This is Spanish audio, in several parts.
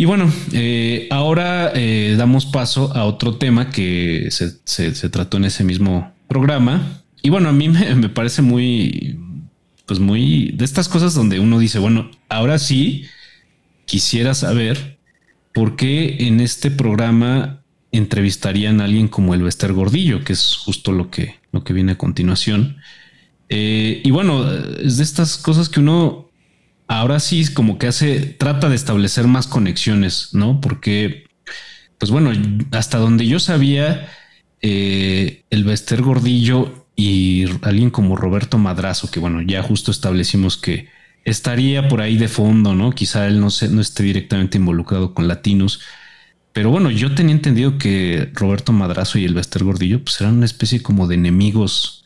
Y bueno, eh, ahora eh, damos paso a otro tema que se, trató en ese mismo programa. Y bueno, a mí me, parece muy, pues muy de estas cosas donde uno dice, bueno, ahora sí quisiera saber por qué en este programa entrevistarían a alguien como el Bester Gordillo, que es justo lo que, lo que viene a continuación. Eh, y bueno, es de estas cosas que uno ahora sí como que hace, trata de establecer más conexiones, ¿no? Porque, pues bueno, hasta donde yo sabía, eh, el Bester Gordillo y alguien como Roberto Madrazo, que bueno, ya justo establecimos que estaría por ahí de fondo, ¿no? Quizá él no, se, no esté directamente involucrado con latinos. Pero bueno, yo tenía entendido que Roberto Madrazo y el Bester Gordillo pues eran una especie como de enemigos,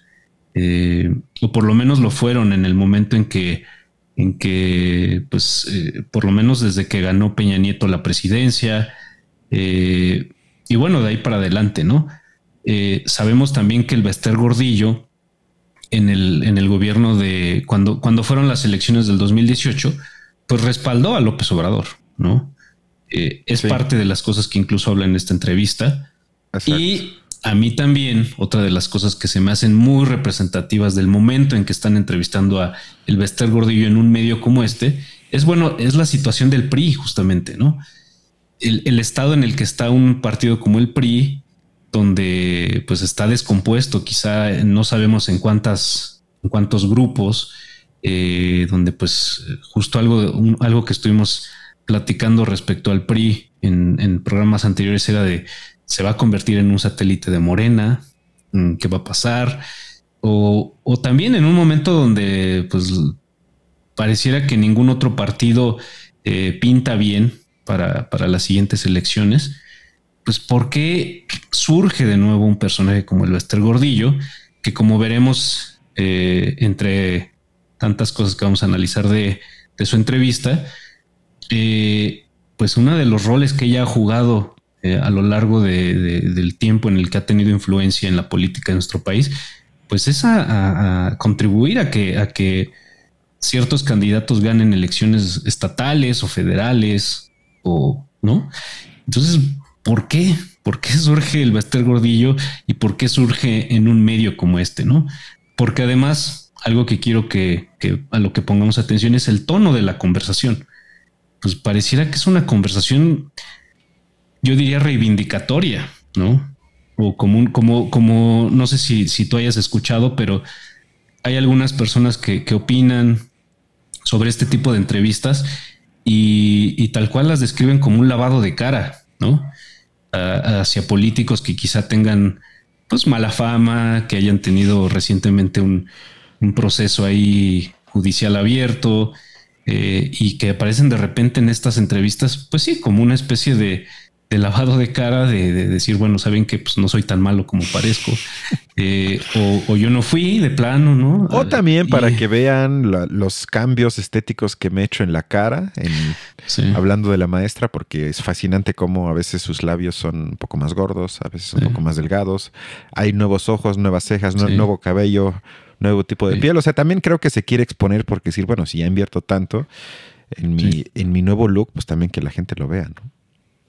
eh, o por lo menos lo fueron en el momento en que en que, pues, eh, por lo menos desde que ganó Peña Nieto la presidencia, eh, y bueno, de ahí para adelante, ¿no? Eh, sabemos también que el Bester Gordillo, en el, en el gobierno de, cuando, cuando fueron las elecciones del 2018, pues respaldó a López Obrador, ¿no? es parte de las cosas que incluso habla en esta entrevista. Y a mí también, otra de las cosas que se me hacen muy representativas del momento en que están entrevistando a el Bester Gordillo en un medio como este, es bueno, es la situación del PRI, justamente, ¿no? El, estado en el que está un partido como el PRI, donde pues está descompuesto, quizá no sabemos en cuántas, en cuántos grupos, eh, donde pues justo algo, algo que estuvimos platicando respecto al PRI en programas anteriores era de se va a convertir en un satélite de Morena, mm, qué va a pasar, o, también en un momento donde pues pareciera que ningún otro partido eh, pinta bien para, las siguientes elecciones, pues ¿por qué surge de nuevo un personaje como el Lester Gordillo, que como veremos eh, entre tantas cosas que vamos a analizar de, su entrevista, eh, pues uno de los roles que ella ha jugado eh, a lo largo del tiempo en el que ha tenido influencia en la política de nuestro país, pues es a, contribuir a que, a que ciertos candidatos ganen elecciones estatales o federales o no. Entonces, ¿por qué? ¿Por qué surge el Baster Gordillo y por qué surge en un medio como este? No, porque además algo que quiero que, que a lo que pongamos atención es el tono de la conversación. Pues pareciera que es una conversación yo diría reivindicatoria, ¿no? O como, como, como, no sé si, si tú hayas escuchado, pero hay algunas personas que, opinan sobre este tipo de entrevistas y, tal cual las describen como un lavado de cara, ¿no? hacia políticos que quizá tengan pues mala fama, que hayan tenido recientemente un, proceso ahí judicial abierto eh, y que aparecen de repente en estas entrevistas, pues sí, como una especie de, de lavado de cara, de, decir, bueno, saben que pues, no soy tan malo como parezco, eh, o, yo no fui de plano, ¿no? O también para que vean los cambios estéticos que me he hecho en la cara, en, hablando de la maestra, porque es fascinante cómo a veces sus labios son un poco más gordos, a veces un poco más delgados, hay nuevos ojos, nuevas cejas, nuevo cabello, nuevo tipo de piel, o sea, también creo que se quiere exponer porque decir, bueno, si ya invierto tanto en mi, en mi nuevo look, pues también que la gente lo vea, ¿no?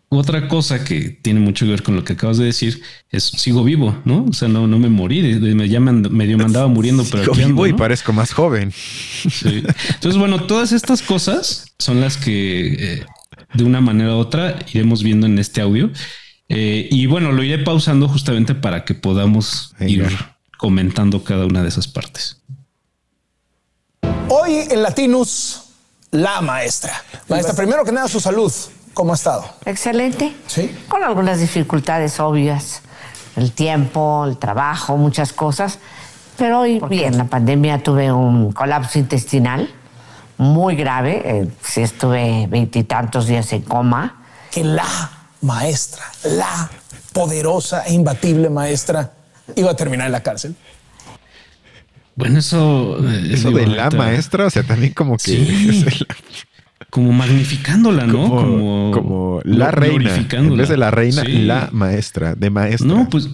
Otra cosa que tiene mucho que ver con lo que acabas de decir es sigo vivo, ¿no? O sea, no, no me morí, me ya medio me andaba muriendo, pero sigo vivo y parezco más joven. Sí. Entonces, bueno, todas estas cosas son las que eh, de una manera u otra iremos viendo en este audio. Eh, y bueno, lo iré pausando justamente para que podamos ir comentando cada una de esas partes. Hoy en Latinus, la maestra. Maestra, primero que nada, su salud. ¿Cómo ha estado? Excelente. Sí. Con algunas dificultades obvias. El tiempo, el trabajo, muchas cosas. Pero hoy, bien, la pandemia tuve un colapso intestinal muy grave. Eh, sí estuve veintitantos días en coma. Que la maestra, la poderosa e imbatible maestra, iba a terminar en la cárcel. Bueno, eso. Eh, eso de la maestra, o sea, también como que. Sí. como magnificándola, ¿no? Como, como, la reina. En vez de la reina, la maestra, de maestra. No, pues,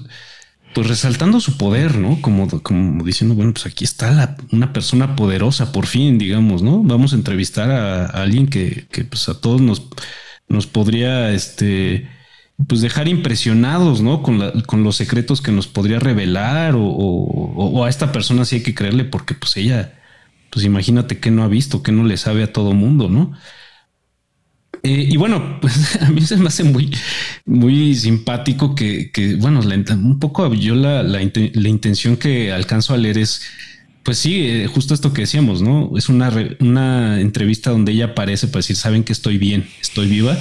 pues resaltando su poder, ¿no? Como, como diciendo, bueno, pues aquí está una persona poderosa, por fin, digamos, ¿no? Vamos a entrevistar a, alguien que, que, pues a todos nos, nos podría, este, pues dejar impresionados, ¿no? Con, con los secretos que nos podría revelar o, o, a esta persona sí hay que creerle porque pues ella, pues imagínate que no ha visto, que no le sabe a todo mundo, ¿no? Eh, y bueno, pues a mí se me hace muy, muy simpático que, que bueno, un poco yo la, la, la intención que alcanzo a leer es pues sí, eh, justo esto que decíamos, ¿no? Es una, una entrevista donde ella aparece para decir, saben que estoy bien, estoy viva,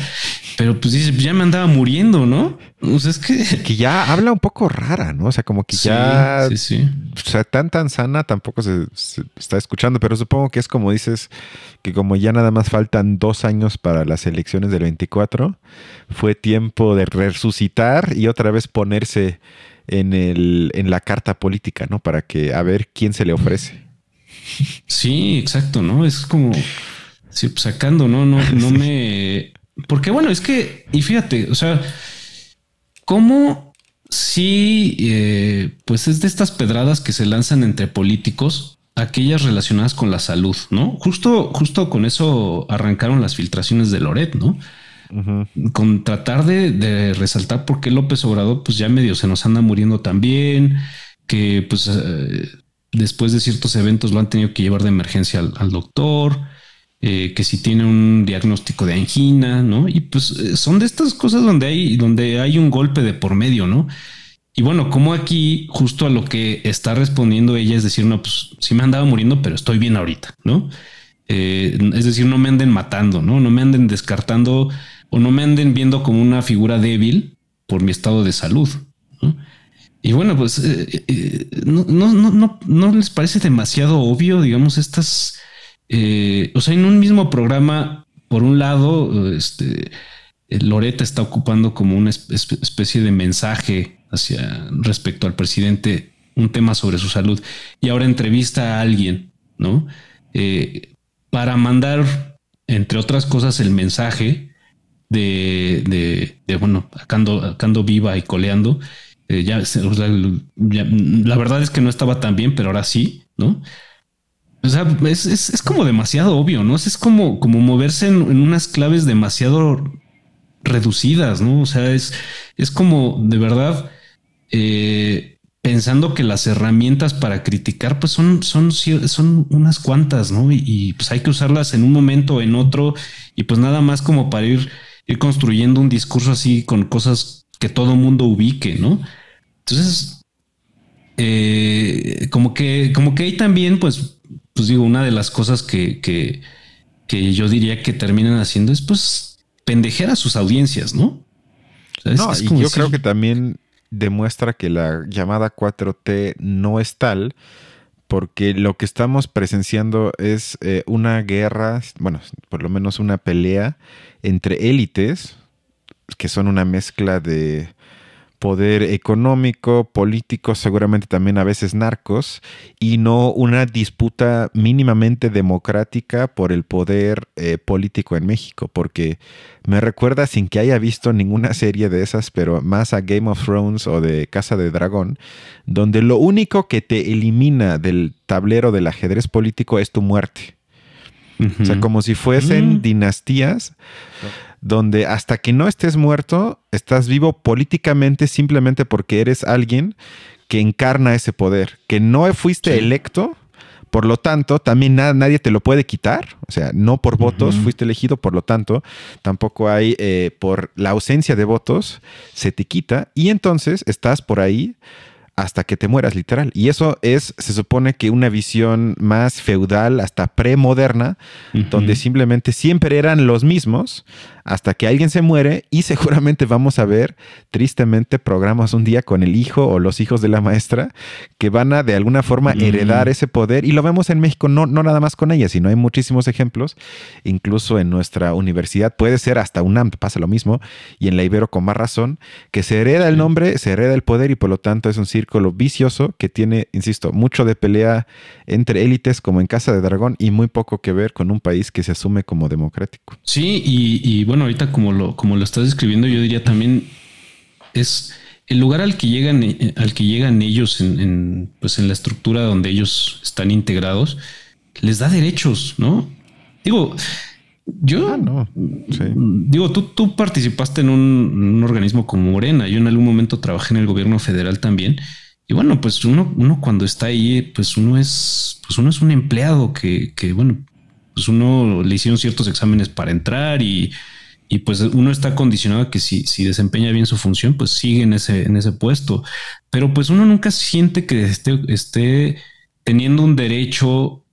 pero pues dice, ya me andaba muriendo, ¿no? O sea, es que... Que ya habla un poco rara, ¿no? O sea, como que ya... Sí, sí. O sea, tan, tan sana tampoco se, está escuchando, pero supongo que es como dices, que como ya nada más faltan dos años para las elecciones del 24, fue tiempo de resucitar y otra vez ponerse en, el, en la carta política, ¿no? Para que a ver quién se le ofrece. Sí, exacto, ¿no? Es como pues, sacando, ¿no? No, no me. Porque bueno, es que, y fíjate, o sea, ¿cómo si eh, pues es de estas pedradas que se lanzan entre políticos, aquellas relacionadas con la salud, ¿no? Justo, justo con eso arrancaron las filtraciones de Loret, ¿no? Con tratar de, resaltar por qué López Obrador pues ya medio se nos anda muriendo también, que pues eh, después de ciertos eventos lo han tenido que llevar de emergencia al, doctor, eh, que si tiene un diagnóstico de angina, ¿no? Y pues eh, son de estas cosas donde hay, donde hay un golpe de por medio, ¿no? Y bueno, como aquí justo a lo que está respondiendo ella es decir, no, pues sí me andaba muriendo, pero estoy bien ahorita, ¿no? es decir, no me anden matando, ¿no? No me anden descartando o no me anden viendo como una figura débil por mi estado de salud. Y bueno, pues eh, eh, no, no, no, no, les parece demasiado obvio, digamos, estas, eh, o sea, en un mismo programa, por un lado, este, Loreta está ocupando como una especie de mensaje hacia respecto al presidente, un tema sobre su salud, y ahora entrevista a alguien, ¿no? para mandar, entre otras cosas, el mensaje de, de, bueno, acá ando, viva y coleando. Eh, ya, la verdad es que no estaba tan bien, pero ahora sí, ¿no? O sea, es, como demasiado obvio, ¿no? Es como, como moverse en, unas claves demasiado reducidas, ¿no? O sea, es, es como de verdad eh, pensando que las herramientas para criticar, pues son, son, son unas cuantas, ¿no? Y, y, pues hay que usarlas en un momento o en otro, y pues nada más como para ir ir construyendo un discurso así con cosas que todo mundo ubique, ¿no? Entonces, eh, como que, como que hay también, pues, pues digo, una de las cosas que, que, que yo diría que terminan haciendo es, pues, pendejer a sus audiencias, ¿no? no, y yo creo que también demuestra que la llamada 4T no es tal, porque lo que estamos presenciando es eh, una guerra, bueno, por lo menos una pelea entre élites, que son una mezcla de poder económico, político, seguramente también a veces narcos, y no una disputa mínimamente democrática por el poder eh, político en México, porque me recuerda sin que haya visto ninguna serie de esas, pero más a Game of Thrones o de Casa de Dragón, donde lo único que te elimina del tablero del ajedrez político es tu muerte. O sea, como si fuesen mm. dinastías donde hasta que no estés muerto, estás vivo políticamente simplemente porque eres alguien que encarna ese poder, que no fuiste electo, por lo tanto, también nadie te lo puede quitar, o sea, no por votos fuiste elegido, por lo tanto, tampoco hay eh, por la ausencia de votos, se te quita y entonces estás por ahí hasta que te mueras, literal. Y eso es, se supone que una visión más feudal, hasta premoderna, donde simplemente siempre eran los mismos hasta que alguien se muere y seguramente vamos a ver tristemente programas un día con el hijo o los hijos de la maestra que van a de alguna forma heredar ese poder. Y lo vemos en México no, no nada más con ella, sino hay muchísimos ejemplos, incluso en nuestra universidad, puede ser hasta UNAM, pasa lo mismo, y en la Ibero con más razón, que se hereda el nombre, se hereda el poder y por lo tanto es un círculo vicioso que tiene, insisto, mucho de pelea entre élites como en Casa de Dragón y muy poco que ver con un país que se asume como democrático. Sí, y bueno, ahorita como lo, como lo estás describiendo, yo diría también es el lugar al que llegan, eh, al que llegan ellos en, pues en la estructura donde ellos están integrados, les da derechos, ¿no? Digo, Yo ah, no. digo, tú, tú participaste en un, organismo como Morena. Yo en algún momento trabajé en el gobierno federal también. Y bueno, pues uno, uno cuando está ahí, pues uno es, pues uno es un empleado que, que bueno, pues uno le hicieron ciertos exámenes para entrar y, y pues uno está condicionado a que si, si desempeña bien su función, pues sigue en ese, en ese puesto. Pero pues uno nunca siente que esté, esté teniendo un derecho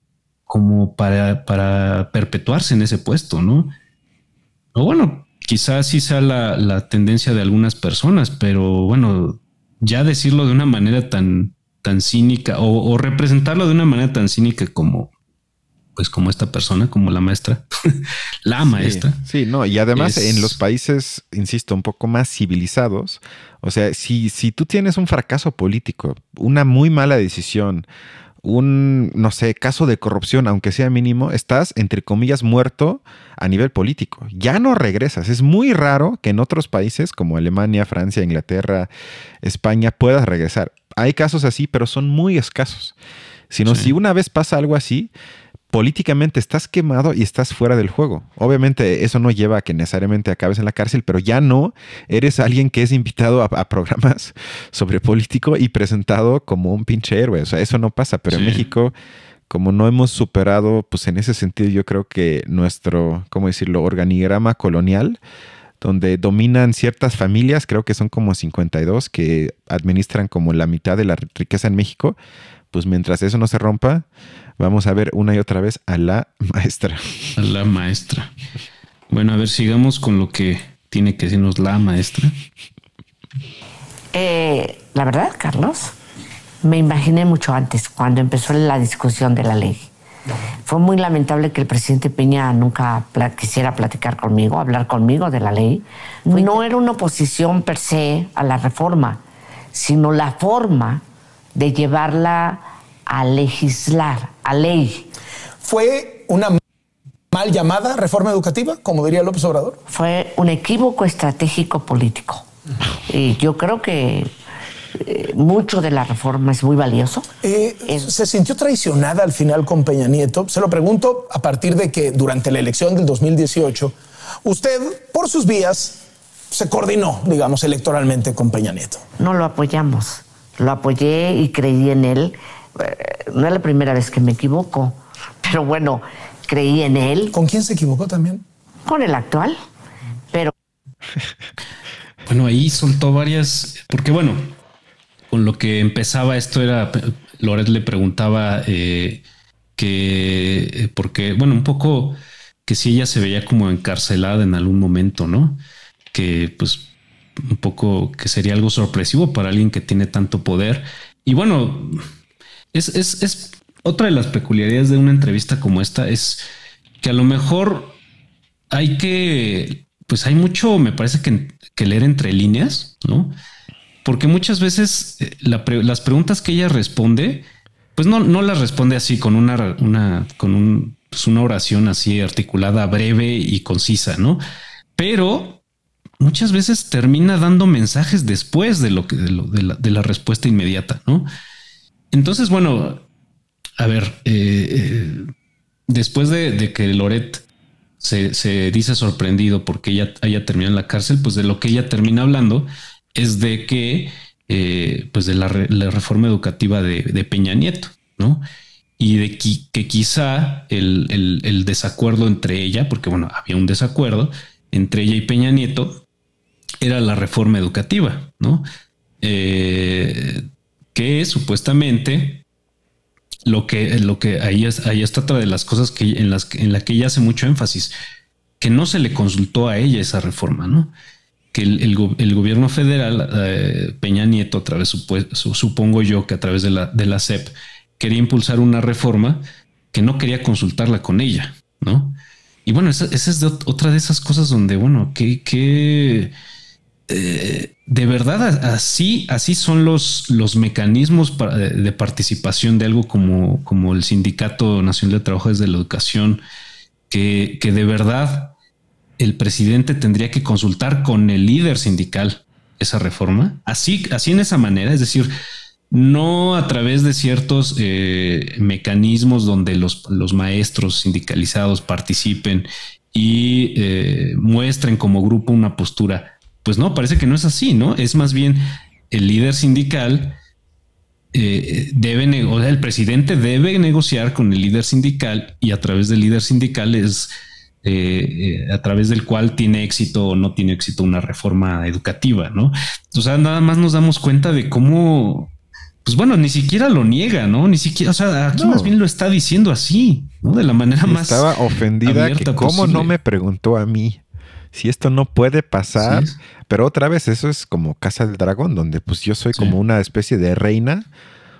como para, para perpetuarse en ese puesto, ¿no? O bueno, quizás sí sea la, tendencia de algunas personas, pero bueno, ya decirlo de una manera tan, tan cínica o, o representarlo de una manera tan cínica como, pues como esta persona, como la maestra, la maestra. Sí, no, y además en los países, insisto, un poco más civilizados, o sea, si, si tú tienes un fracaso político, una muy mala decisión, un, no sé, caso de corrupción, aunque sea mínimo, estás, entre comillas, muerto a nivel político. Ya no regresas. Es muy raro que en otros países como Alemania, Francia, Inglaterra, España puedas regresar. Hay casos así, pero son muy escasos. Sino si una vez pasa algo así, políticamente estás quemado y estás fuera del juego. Obviamente eso no lleva a que necesariamente acabes en la cárcel, pero ya no eres alguien que es invitado a, programas sobre político y presentado como un pinche héroe. O sea, eso no pasa, pero en México, como no hemos superado, pues en ese sentido yo creo que nuestro, ¿cómo decirlo?, organigrama colonial, donde dominan ciertas familias, creo que son como 52, que administran como la mitad de la riqueza en México, pues mientras eso no se rompa, vamos a ver una y otra vez a la maestra. A la maestra. Bueno, a ver, sigamos con lo que tiene que decirnos la maestra. Eh, la verdad, Carlos, me imaginé mucho antes, cuando empezó la discusión de la ley. Fue muy lamentable que el presidente Peña nunca quisiera platicar conmigo, hablar conmigo de la ley. No era una oposición per se a la reforma, sino la forma de llevarla a legislar, a ley. ¿Fue una mal llamada reforma educativa, como diría López Obrador? Fue un equívoco estratégico político. Y yo creo que eh, mucho de la reforma es muy valioso. Eh, ¿Se sintió traicionada al final con Peña Nieto? Se lo pregunto a partir de que durante la elección del 2018, usted, por sus vías, se coordinó, digamos, electoralmente con Peña Nieto. No lo apoyamos. Lo apoyé y creí en él no es la primera vez que me equivoco, pero bueno, creí en él. ¿Con quién se equivocó también? Con el actual, pero... Bueno, ahí soltó varias, porque bueno, con lo que empezaba esto era, Loret le preguntaba eh, que, eh, porque, bueno, un poco que si ella se veía como encarcelada en algún momento, ¿no? Que pues un poco que sería algo sorpresivo para alguien que tiene tanto poder. Y bueno, es, otra de las peculiaridades de una entrevista como esta es que a lo mejor hay que, pues hay mucho, me parece que, leer entre líneas, ¿no? Porque muchas veces eh, las preguntas que ella responde, pues no, no las responde así con una, una, con pues una oración así articulada, breve y concisa, ¿no? Pero muchas veces termina dando mensajes después de lo que de, la, de la respuesta inmediata, ¿no? Entonces, bueno, a ver, eh, eh, después de, que Loret se, dice sorprendido porque ella haya terminado en la cárcel, pues de lo que ella termina hablando es de que, eh, pues de la, reforma educativa de, Peña Nieto, ¿no? Y de que, quizá el, desacuerdo entre ella, porque bueno, había un desacuerdo entre ella y Peña Nieto, era la reforma educativa, ¿no? Que supuestamente lo que, lo que ahí, ahí está otra de las cosas que en las en la que ella hace mucho énfasis, que no se le consultó a ella esa reforma, ¿no? Que el, gobierno federal, eh, Peña Nieto, a través, supongo yo que a través de la, de la CEP, quería impulsar una reforma que no quería consultarla con ella, ¿no? Y bueno, esa, es otra de esas cosas donde, bueno, que, que eh, de verdad así, así son los, los mecanismos de participación de algo como, como el Sindicato Nacional de Trabajadores de la Educación, que, que de verdad el presidente tendría que consultar con el líder sindical esa reforma, así, así en esa manera, es decir, no a través de ciertos eh, mecanismos donde los, los, maestros sindicalizados participen y eh, muestren como grupo una postura. Pues no, parece que no es así, ¿no? Es más bien el líder sindical eh, debe, o el presidente debe negociar con el líder sindical y a través del líder sindical es eh, a través del cual tiene éxito o no tiene éxito una reforma educativa, ¿no? O sea, nada más nos damos cuenta de cómo pues bueno, ni siquiera lo niega, ¿no? Ni siquiera, o sea, aquí más bien lo está diciendo así, ¿no? De la manera más. Estaba ofendida que cómo no me preguntó a mí si esto no puede pasar. Pero otra vez, eso es como Casa del Dragón, donde pues yo soy como una especie de reina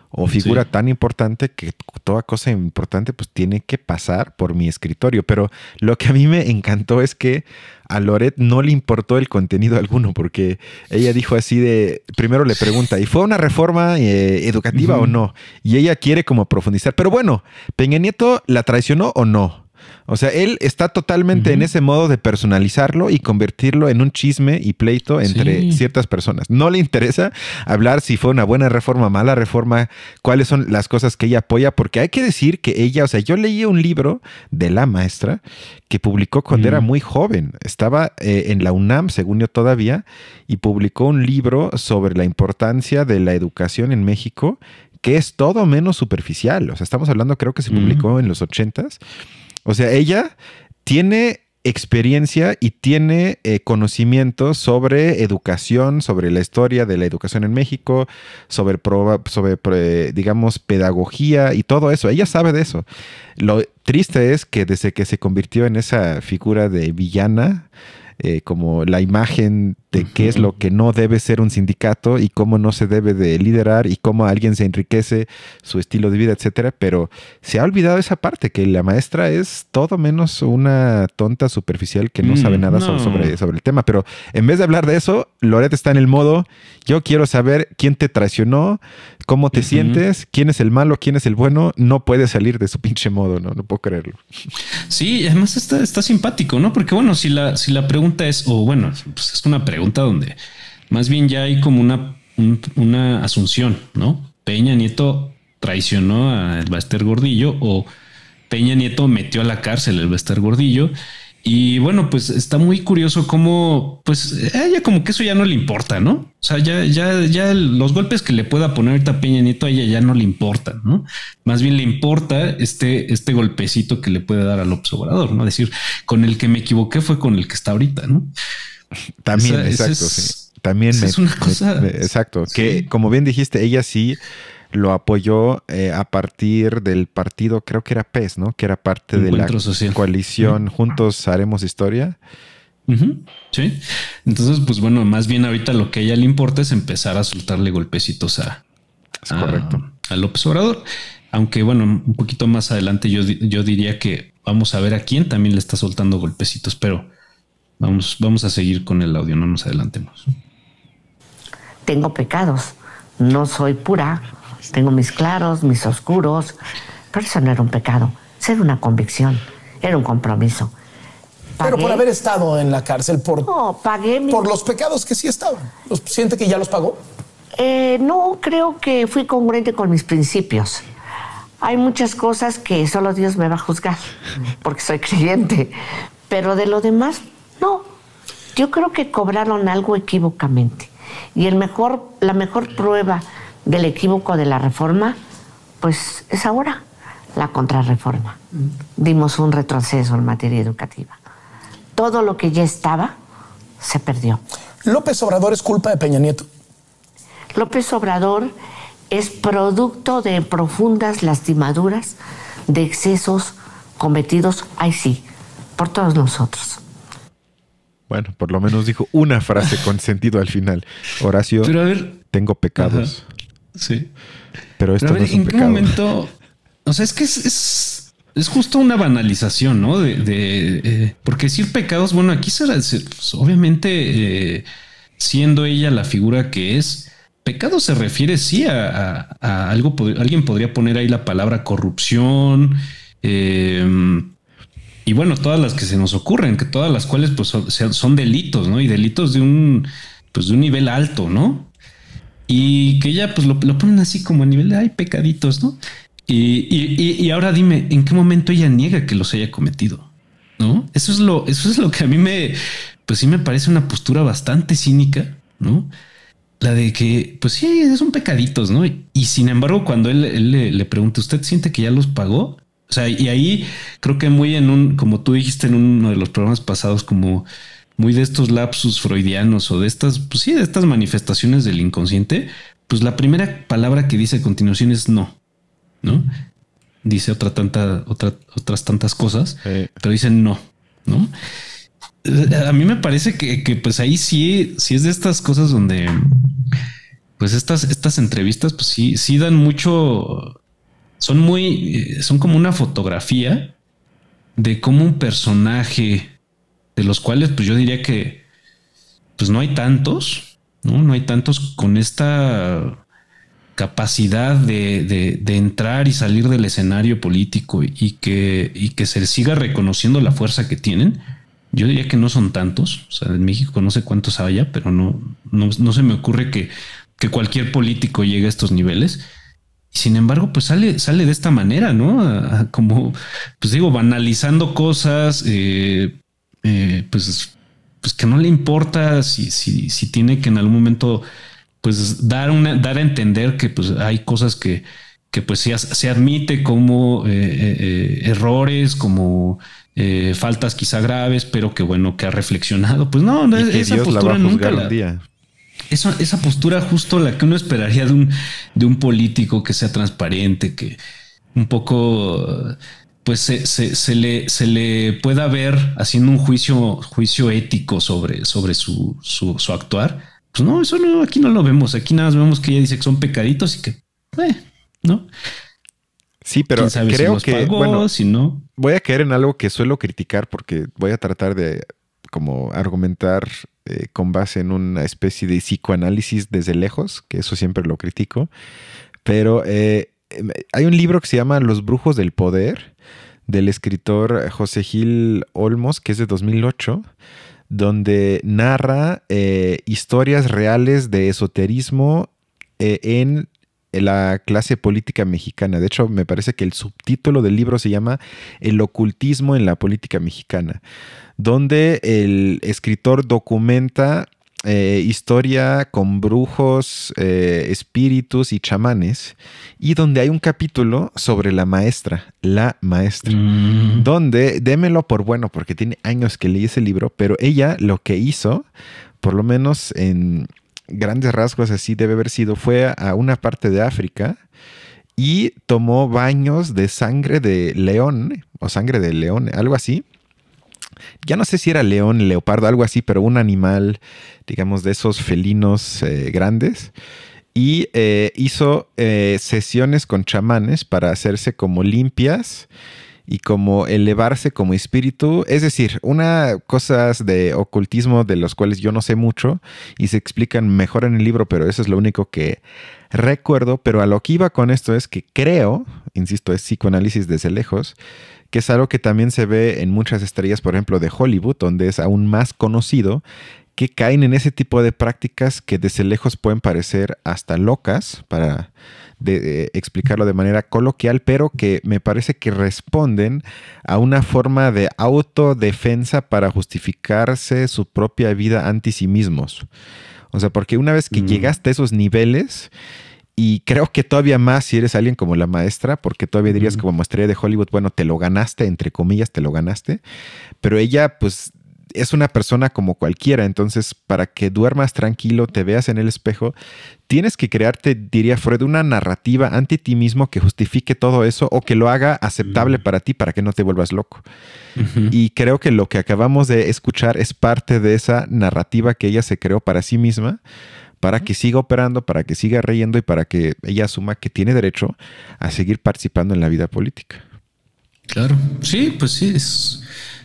o figura tan importante que toda cosa importante pues tiene que pasar por mi escritorio. Pero lo que a mí me encantó es que a Loret no le importó el contenido alguno porque ella dijo así de, primero le pregunta, ¿y fue una reforma eh, educativa o no? Y ella quiere como profundizar. Pero bueno, ¿Peña Nieto la traicionó o no? O sea, él está totalmente en ese modo de personalizarlo y convertirlo en un chisme y pleito entre ciertas personas. No le interesa hablar si fue una buena reforma, mala reforma, cuáles son las cosas que ella apoya, porque hay que decir que ella, o sea, yo leí un libro de la maestra que publicó cuando era muy joven. Estaba eh, en la UNAM, según yo todavía, y publicó un libro sobre la importancia de la educación en México que es todo menos superficial. O sea, estamos hablando, creo que se publicó en los ochentas o sea, ella tiene experiencia y tiene eh, conocimiento sobre educación, sobre la historia de la educación en México, sobre, sobre digamos, pedagogía y todo eso. Ella sabe de eso. Lo triste es que desde que se convirtió en esa figura de villana, eh, como la imagen de qué es lo que no debe ser un sindicato y cómo no se debe de liderar y cómo alguien se enriquece su estilo de vida, etcétera. Pero se ha olvidado esa parte, que la maestra es todo menos una tonta superficial que no mm, sabe nada Sobre, sobre el tema. Pero en vez de hablar de eso, Loret está en el modo, yo quiero saber quién te traicionó, cómo te sientes, quién es el malo, quién es el bueno, no puede salir de su pinche modo, ¿no? No puedo creerlo. Sí, además está, está simpático, ¿no? Porque bueno, si la, si la pregunta es, o bueno, pues es una pregunta donde más bien ya hay como una, una asunción, ¿no? Peña Nieto traicionó a Bester Gordillo o Peña Nieto metió a la cárcel el Bester Gordillo y bueno, pues está muy curioso cómo, pues ella como que eso ya no le importa, ¿no? O sea, ya, ya, ya los golpes que le pueda poner ahorita Peña Nieto a ella ya no le importan, ¿no? Más bien le importa este, este golpecito que le puede dar al observador, ¿no? decir, con el que me equivoqué fue con el que está ahorita, ¿no? También, exacto, sí. También es una cosa. exacto. Que como bien dijiste, ella sí lo apoyó eh, a partir del partido, creo que era PES, ¿no? Que era parte de la coalición Juntos Haremos Historia. Sí. Entonces, pues bueno, más bien ahorita lo que a ella le importa es empezar a soltarle golpecitos a, correcto. a López Obrador. Aunque bueno, un poquito más adelante yo, yo diría que vamos a ver a quién también le está soltando golpecitos, pero vamos, vamos a seguir con el audio, no nos adelantemos. Tengo pecados, no soy pura, tengo mis claros, mis oscuros, pero eso no era un pecado, era una convicción, era un compromiso. Pero por haber estado en la cárcel, por, no, pagué por los pecados que sí estaban. ¿Siente que ya los pagó? Eh, no, creo que fui congruente con mis principios. Hay muchas cosas que solo Dios me va a juzgar, porque soy creyente. Pero de lo demás, no. Yo creo que cobraron algo equívocamente. Y el mejor, la mejor prueba del equívoco de la reforma, pues es ahora la contrarreforma. Dimos un retroceso en materia educativa. Todo lo que ya estaba se perdió. ¿López Obrador es culpa de Peña Nieto? López Obrador es producto de profundas lastimaduras, de excesos cometidos, ay sí, por todos nosotros. Bueno, por lo menos dijo una frase con sentido al final. Horacio, tengo pecados. Sí. Pero esto no es un ¿en qué momento? O sea, es que es, es, justo una banalización, ¿no? De, eh, porque decir pecados, bueno, aquí será, pues, obviamente, eh, siendo ella la figura que es, pecado se refiere sí a, algo, alguien podría poner ahí la palabra corrupción, em, y bueno, todas las que se nos ocurren, que todas las cuales pues son, son, delitos, ¿no? Y delitos de un, pues de un nivel alto, ¿no? Y que ya pues lo, ponen así como a nivel de hay pecaditos, ¿no? Y, y, ahora dime, ¿en qué momento ella niega que los haya cometido? ¿no? Eso es lo, eso es lo que a mí me, pues sí me parece una postura bastante cínica, ¿no? La de que, pues sí, son pecaditos, ¿no? Y, sin embargo, cuando él, le, le, pregunta, ¿usted siente que ya los pagó? O sea, y ahí creo que muy en un, como tú dijiste en uno de los programas pasados, como muy de estos lapsus freudianos o de estas, pues sí, de estas manifestaciones del inconsciente, pues la primera palabra que dice a continuación es no, ¿no? Dice otra tanta, otra, otras tantas cosas, pero dice no, ¿no? A mí me parece que, que, pues ahí sí, sí es de estas cosas donde, pues estas, estas entrevistas, pues sí, sí dan mucho, son muy, son como una fotografía de cómo un personaje de los cuales pues yo diría que pues no hay tantos, ¿no? No hay tantos con esta capacidad de, entrar y salir del escenario político y que, y que se siga reconociendo la fuerza que tienen. Yo diría que no son tantos. O sea, en México no sé cuántos haya, pero no, no, se me ocurre que, que, cualquier político llegue a estos niveles. Sin embargo, pues sale, sale de esta manera, ¿no? como, pues digo, banalizando cosas, eh, eh, pues, pues que no le importa si, si, si tiene que en algún momento pues dar una, dar a entender que pues hay cosas que, que pues se, se admite como eh, eh, errores, como faltas quizá graves, pero que bueno, que ha reflexionado. Pues no, esa postura nunca la, esa, esa postura justo la que uno esperaría de un, de un político que sea transparente, que un poco pues se, le, se le pueda ver haciendo un juicio, juicio ético sobre, sobre su, su, actuar. Pues no, eso no, aquí no lo vemos. Aquí nada más vemos que ella dice que son pecaditos y que, eh, ¿no? Sí, pero creo que bueno, si no. Voy a caer en algo que suelo criticar porque voy a tratar de como argumentar eh, con base en una especie de psicoanálisis desde lejos, que eso siempre lo critico. Pero eh, hay un libro que se llama Los Brujos del Poder del escritor José Gil Olmos, que es de 2008, donde narra eh, historias reales de esoterismo eh, en la clase política mexicana. De hecho, me parece que el subtítulo del libro se llama El ocultismo en la política mexicana, donde el escritor documenta eh, historia con brujos, eh, espíritus y chamanes, y donde hay un capítulo sobre la maestra, la maestra, mm. donde, démelo por bueno, porque tiene años que leí ese libro, pero ella lo que hizo, por lo menos en grandes rasgos así debe haber sido, fue a una parte de África y tomó baños de sangre de león, o sangre de león, algo así, ya no sé si era león, leopardo, algo así, pero un animal, digamos, de esos felinos eh, grandes. Y eh, hizo eh, sesiones con chamanes para hacerse como limpias y como elevarse como espíritu. Es decir, una cosas de ocultismo de los cuales yo no sé mucho y se explican mejor en el libro, pero eso es lo único que recuerdo. Pero a lo que iba con esto es que creo, insisto, es psicoanálisis desde lejos, que es algo que también se ve en muchas estrellas, por ejemplo, de Hollywood, donde es aún más conocido, que caen en ese tipo de prácticas que desde lejos pueden parecer hasta locas, para explicarlo de manera coloquial, pero que me parece que responden a una forma de autodefensa para justificarse su propia vida anti sí mismos. O sea, porque una vez que mm. llegaste a esos niveles, y creo que todavía más si eres alguien como la maestra, porque todavía dirías como maestría de Hollywood, bueno, te lo ganaste, entre comillas, te lo ganaste. Pero ella, pues, es una persona como cualquiera. Entonces, para que duermas tranquilo, te veas en el espejo, tienes que crearte, diría Freud, una narrativa ante ti mismo que justifique todo eso o que lo haga aceptable para ti, para que no te vuelvas loco. Y creo que lo que acabamos de escuchar es parte de esa narrativa que ella se creó para sí misma para que siga operando, para que siga reyendo y para que ella asuma que tiene derecho a seguir participando en la vida política. Claro, sí, pues sí, es,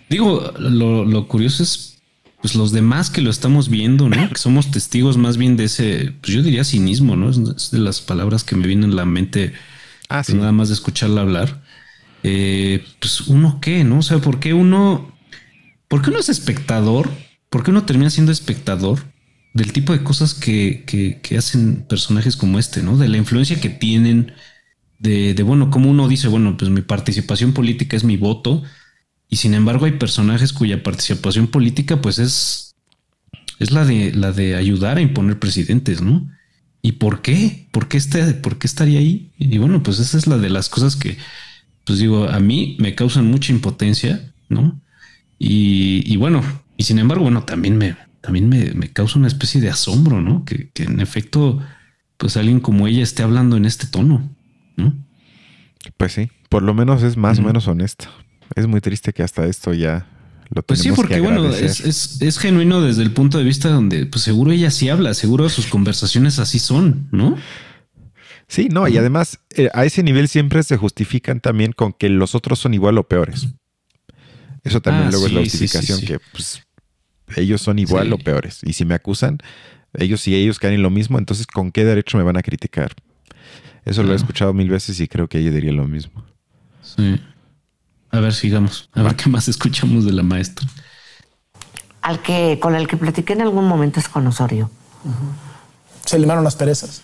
digo, lo, curioso es pues los demás que lo estamos viendo, ¿no? Que somos testigos más bien de ese, pues yo diría cinismo, ¿no? Es de las palabras que me vienen a la mente ah, nada más de escucharla hablar. Eh, pues uno qué, ¿no? O sea, ¿por qué uno, por qué uno es espectador? ¿Por qué uno termina siendo espectador del tipo de cosas que, que, hacen personajes como este, ¿no? De la influencia que tienen, de, de, bueno, como uno dice, bueno, pues mi participación política es mi voto Y sin embargo hay personajes cuya participación política pues es, es la, de, la de ayudar a imponer presidentes, ¿no? ¿Y por qué? ¿Por qué, este, ¿Por qué estaría ahí? Y bueno, pues esa es la de las cosas que, pues digo, a mí me causan mucha impotencia, ¿no? Y, bueno, y sin embargo, bueno, también me, también me, me causa una especie de asombro, ¿no? Que, que, en efecto, pues alguien como ella esté hablando en este tono, ¿no? Pues sí, por lo menos es más o menos honesto. Es muy triste que hasta esto ya lo Pues sí, porque bueno, es, es, genuino desde el punto de vista donde pues seguro ella sí habla, seguro sus conversaciones así son, ¿no? Sí, no, y además eh, a ese nivel siempre se justifican también con que los otros son igual o peores. Eso también ah, luego es la justificación que pues, ellos son igual o peores. Y si me acusan, ellos si ellos caen en lo mismo, entonces ¿con qué derecho me van a criticar? Eso lo he escuchado mil veces y creo que ella diría lo mismo. Sí. A ver, sigamos. A ver qué más escuchamos de la maestra. Al que, con el que platiqué en algún momento es con Osorio. Se limaron las perezas.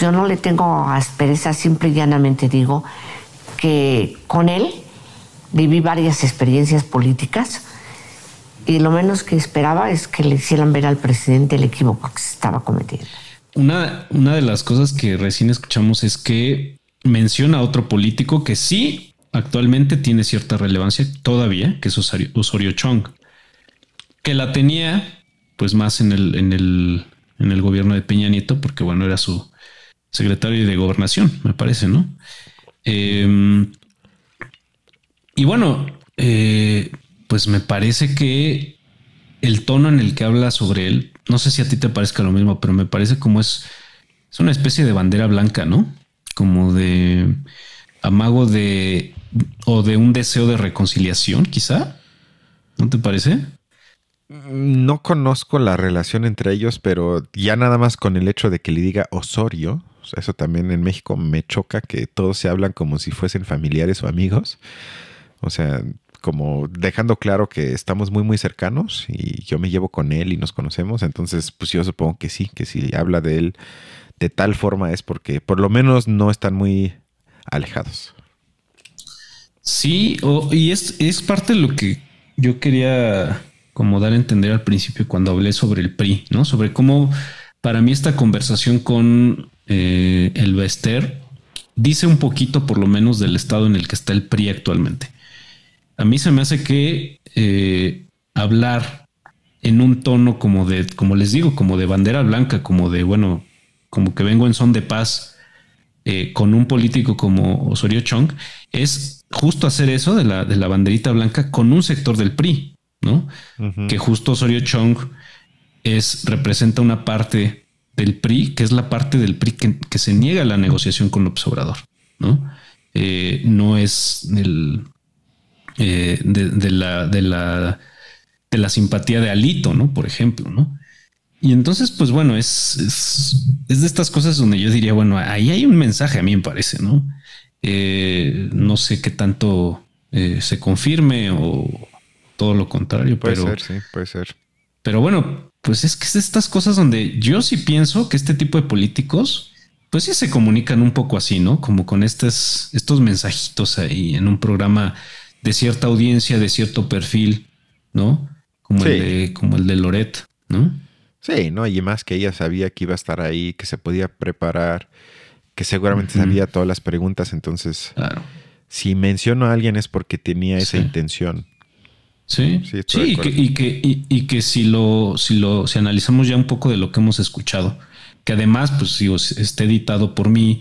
Yo no le tengo aspereza, simple y llanamente digo que con él viví varias experiencias políticas y lo menos que esperaba es que le hicieran ver al presidente el equívoco que se estaba cometiendo. Una, una de las cosas que recién escuchamos es que menciona a otro político que sí actualmente tiene cierta relevancia todavía, que es Osorio, Chong, que la tenía pues más en el, en el, en el gobierno de Peña Nieto, porque bueno, era su secretario de gobernación, me parece, ¿no? Em, y bueno, eh, pues me parece que el tono en el que habla sobre él, no sé si a ti te parezca lo mismo, pero me parece como es, es una especie de bandera blanca, ¿no? Como de amago de o de un deseo de reconciliación, quizá. ¿No te parece? No conozco la relación entre ellos, pero ya nada más con el hecho de que le diga Osorio, eso también en México me choca que todos se hablan como si fuesen familiares o amigos. O sea, como dejando claro que estamos muy muy cercanos y yo me llevo con él y nos conocemos, entonces pues yo supongo que sí, que si habla de él de tal forma es porque por lo menos no están muy alejados. Sí, y es, es parte de lo que yo quería como dar a entender al principio cuando hablé sobre el PRI, ¿no? Sobre cómo para mí esta conversación con eh, el Bester dice un poquito por lo menos del estado en el que está el PRI actualmente. A mí se me hace que eh, hablar en un tono como de, como les digo, como de bandera blanca, como de, bueno, como que vengo en son de paz eh, con un político como Osorio Chong, es justo hacer eso de la, de la banderita blanca con un sector del PRI, ¿no? Que justo Osorio Chong es, representa una parte del PRI, que es la parte del PRI que, se niega a la negociación con López Obrador, ¿no? Eh, no es el, eh, de, la, de, la, de la simpatía de Alito, ¿no? Por ejemplo, ¿no? Y entonces, pues bueno, es, es, es, de estas cosas donde yo diría, bueno, ahí hay un mensaje, a mí me parece, ¿no? Eh, no sé qué tanto eh, se confirme o todo lo contrario. Puede pero, ser, sí, puede ser. Pero bueno, pues es que es estas cosas donde yo sí pienso que este tipo de políticos, pues sí se comunican un poco así, ¿no? Como con estos, estos mensajitos ahí en un programa de cierta audiencia, de cierto perfil, ¿no? Como, el, de, como el de Loret, ¿no? Sí, ¿no? Y más que ella sabía que iba a estar ahí, que se podía preparar que seguramente sabía todas las preguntas, entonces si menciono a alguien es porque tenía esa intención. Sí, sí, y, que, y, que, y, que, si lo, si lo, si analizamos ya un poco de lo que hemos escuchado, que además, pues si esté editado por mí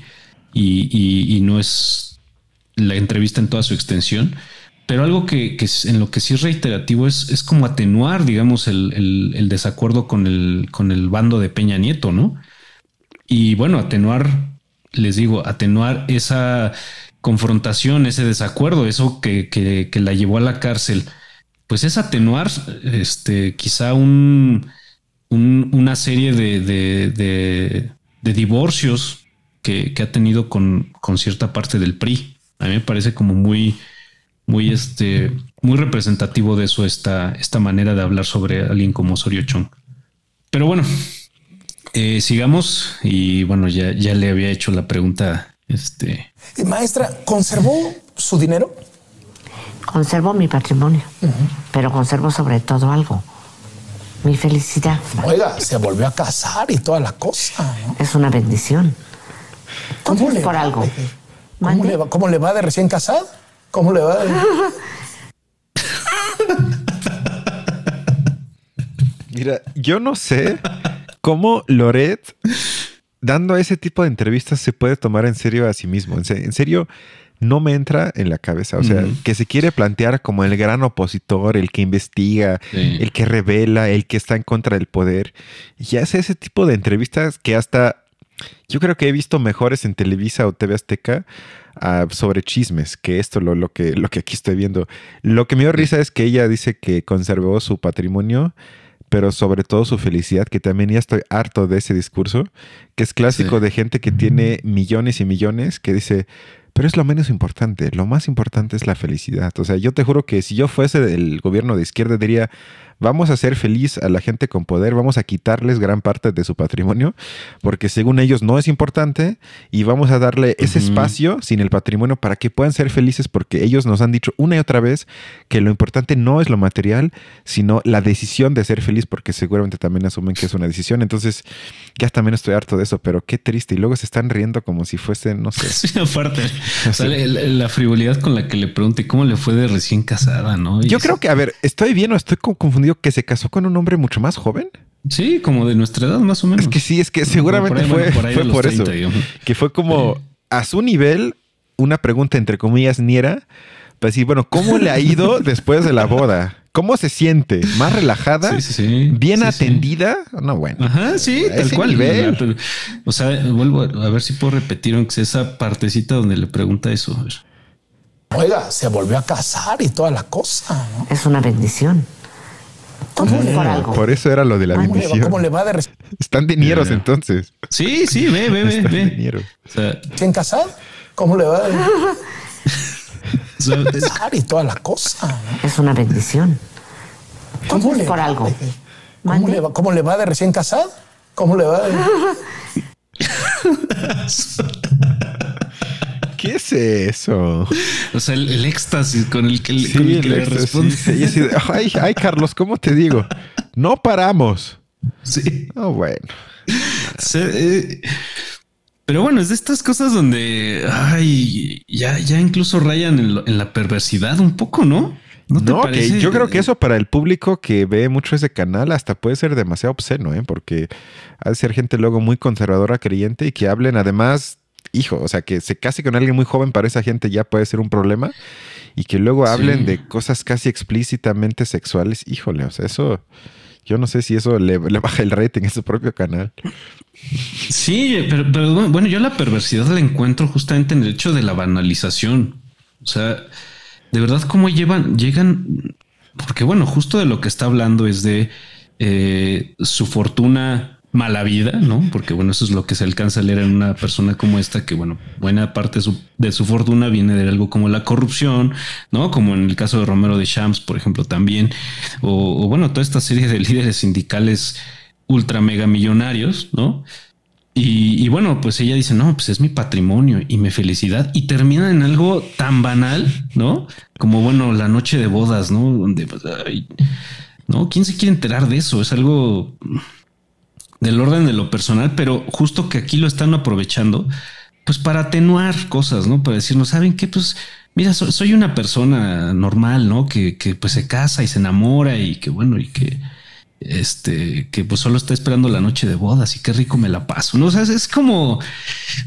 y, no es la entrevista en toda su extensión, pero algo que, en lo que sí es reiterativo es, es como atenuar, digamos, el, el, desacuerdo con el, con el bando de Peña Nieto, ¿no? Y bueno, atenuar les digo, atenuar esa confrontación, ese desacuerdo, eso que, la llevó a la cárcel, pues es atenuar este, quizá un, una serie de, de, divorcios que, ha tenido con, con, cierta parte del PRI. A mí me parece como muy, muy, este, muy representativo de eso, esta, esta manera de hablar sobre alguien como Osorio Chong. Pero bueno, eh, sigamos y bueno, ya, ya le había hecho la pregunta. Este. Maestra, ¿conservó su dinero? Conservo mi patrimonio, pero conservo sobre todo algo. Mi felicidad. Oiga, se volvió a casar y toda la cosa. Es una bendición. ¿Cómo le por va? algo. ¿Cómo le, va? ¿Cómo le va de recién casado? ¿Cómo le va? Mira, yo no sé cómo Loret, dando ese tipo de entrevistas, se puede tomar en serio a sí mismo. En serio, no me entra en la cabeza. O sea, que se quiere plantear como el gran opositor, el que investiga, el que revela, el que está en contra del poder. Y hace ese tipo de entrevistas que hasta yo creo que he visto mejores en Televisa o TV Azteca ah, sobre chismes que esto, lo, lo, que, lo que aquí estoy viendo. Lo que me dio risa es que ella dice que conservó su patrimonio pero sobre todo su felicidad, que también ya estoy harto de ese discurso, que es clásico de gente que tiene millones y millones, que dice, pero es lo menos importante, lo más importante es la felicidad. O sea, yo te juro que si yo fuese del gobierno de izquierda diría, vamos a hacer feliz a la gente con poder, vamos a quitarles gran parte de su patrimonio, porque según ellos no es importante, y vamos a darle ese espacio sin el patrimonio para que puedan ser felices, porque ellos nos han dicho una y otra vez que lo importante no es lo material, sino la decisión de ser feliz, porque seguramente también asumen que es una decisión. Entonces, ya también estoy harto de eso, pero qué triste. Y luego se están riendo como si fuesen, no sé. Sí, aparte, la, frivolidad con la que le pregunté cómo le fue de recién casada, ¿no? Yo creo que, a ver, estoy bien o estoy confundido que se casó con un hombre mucho más joven. Sí, como de nuestra edad más o menos. Es que sí, es que seguramente fue, por, eso. Que fue como a su nivel una pregunta entre comillas niera. Para decir, bueno, ¿cómo le ha ido después de la boda? ¿Cómo se siente? ¿Más relajada? ¿Bien atendida? No, bueno. Ajá, sí, tal cual. O sea, vuelvo a ver si puedo repetir esa partecita donde le pregunta eso. Oiga, se volvió a casar y toda la cosa. Es una bendición. Por eso era lo de la bendición. ¿Cómo le va de Están dineros entonces. Sí, sí, ve, ve, ve. ve. ¿Quién casado? ¿Cómo le va de y toda la cosa? Es una bendición. ¿Cómo le por algo. ¿Cómo le, va, ¿Cómo le va de recién casado? ¿Cómo le va de... ¿Qué es eso? O sea, el, éxtasis con el que, le responde. ay, ay, Carlos, ¿cómo te digo? No paramos. Sí. Oh, bueno. Eh, pero bueno, es de estas cosas donde ay, ya, ya incluso rayan en, la perversidad un poco, ¿no? No, que yo creo que eso para el público que ve mucho ese canal hasta puede ser demasiado obsceno, ¿eh? porque ha de ser gente luego muy conservadora, creyente y que hablen además hijo, o sea, que se case con alguien muy joven para esa gente ya puede ser un problema y que luego hablen de cosas casi explícitamente sexuales, híjole, o sea, eso, yo no sé si eso le, baja el rating a su propio canal. Sí, pero, bueno, yo la perversidad la encuentro justamente en el hecho de la banalización. O sea, de verdad, cómo llevan, llegan, porque bueno, justo de lo que está hablando es de eh, su fortuna mala vida, ¿no? Porque bueno, eso es lo que se alcanza a leer en una persona como esta, que bueno, buena parte de su, fortuna viene de algo como la corrupción, ¿no? Como en el caso de Romero de Shams, por ejemplo, también, o, bueno, toda esta serie de líderes sindicales ultra mega millonarios, ¿no? Y, bueno, pues ella dice, no, pues es mi patrimonio y mi felicidad. Y termina en algo tan banal, ¿no? Como, bueno, la noche de bodas, ¿no? Donde, pues, ¿no? ¿Quién se quiere enterar de eso? Es algo del orden de lo personal, pero justo que aquí lo están aprovechando, pues para atenuar cosas, ¿no? Para decirnos, ¿saben qué? Pues mira, soy una persona normal, ¿no? Que, que, pues se casa y se enamora y que bueno, y que este, que pues solo está esperando la noche de bodas y qué rico me la paso, ¿no? O sea, es, como,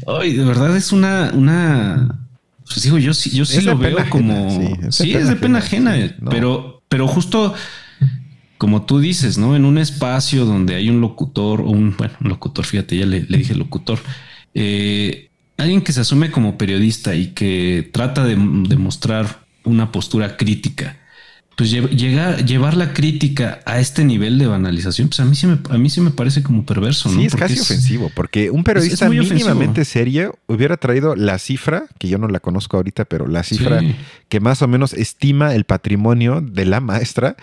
ay, de verdad es una, una, pues digo, yo sí, yo sí lo veo como, sí, es de pena ajena, pero, pero justo como tú dices, ¿no? En un espacio donde hay un locutor un, bueno, un locutor, fíjate, ya le, dije locutor, eh, alguien que se asume como periodista y que trata de, de mostrar una postura crítica pues llegar, llevar la crítica a este nivel de banalización, pues a mí sí me, a mí sí me parece como perverso. Sí, es casi ofensivo, porque un periodista mínimamente serio hubiera traído la cifra, que yo no la conozco ahorita, pero la cifra que más o menos estima el patrimonio de la maestra,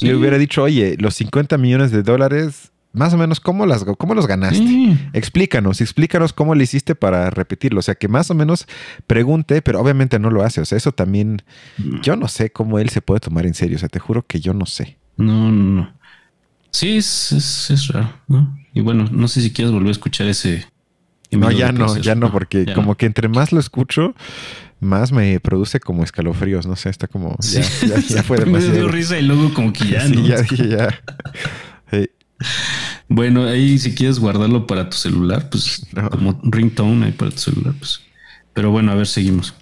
y le hubiera dicho, oye, los 50 millones de dólares más o menos cómo, las, cómo los ganaste. Explícanos, explícanos cómo le hiciste para repetirlo. O sea, que más o menos pregunte, pero obviamente no lo hace. O sea, eso también, yo no sé cómo él se puede tomar en serio. O sea, te juro que yo no sé. No, no, no. Sí, es, es, raro, ¿no? Y bueno, no sé si quieres volver a escuchar ese. No, ya no, ya no, porque como que entre más lo escucho, más me produce como escalofríos. No sé, está como. Ya, ya, fue demasiado. me dio risa y luego como que ya, ¿no? ya dije ya. Bueno, ahí si quieres guardarlo para tu celular, pues como ringtone ahí para tu celular, pues. Pero bueno, a ver, seguimos.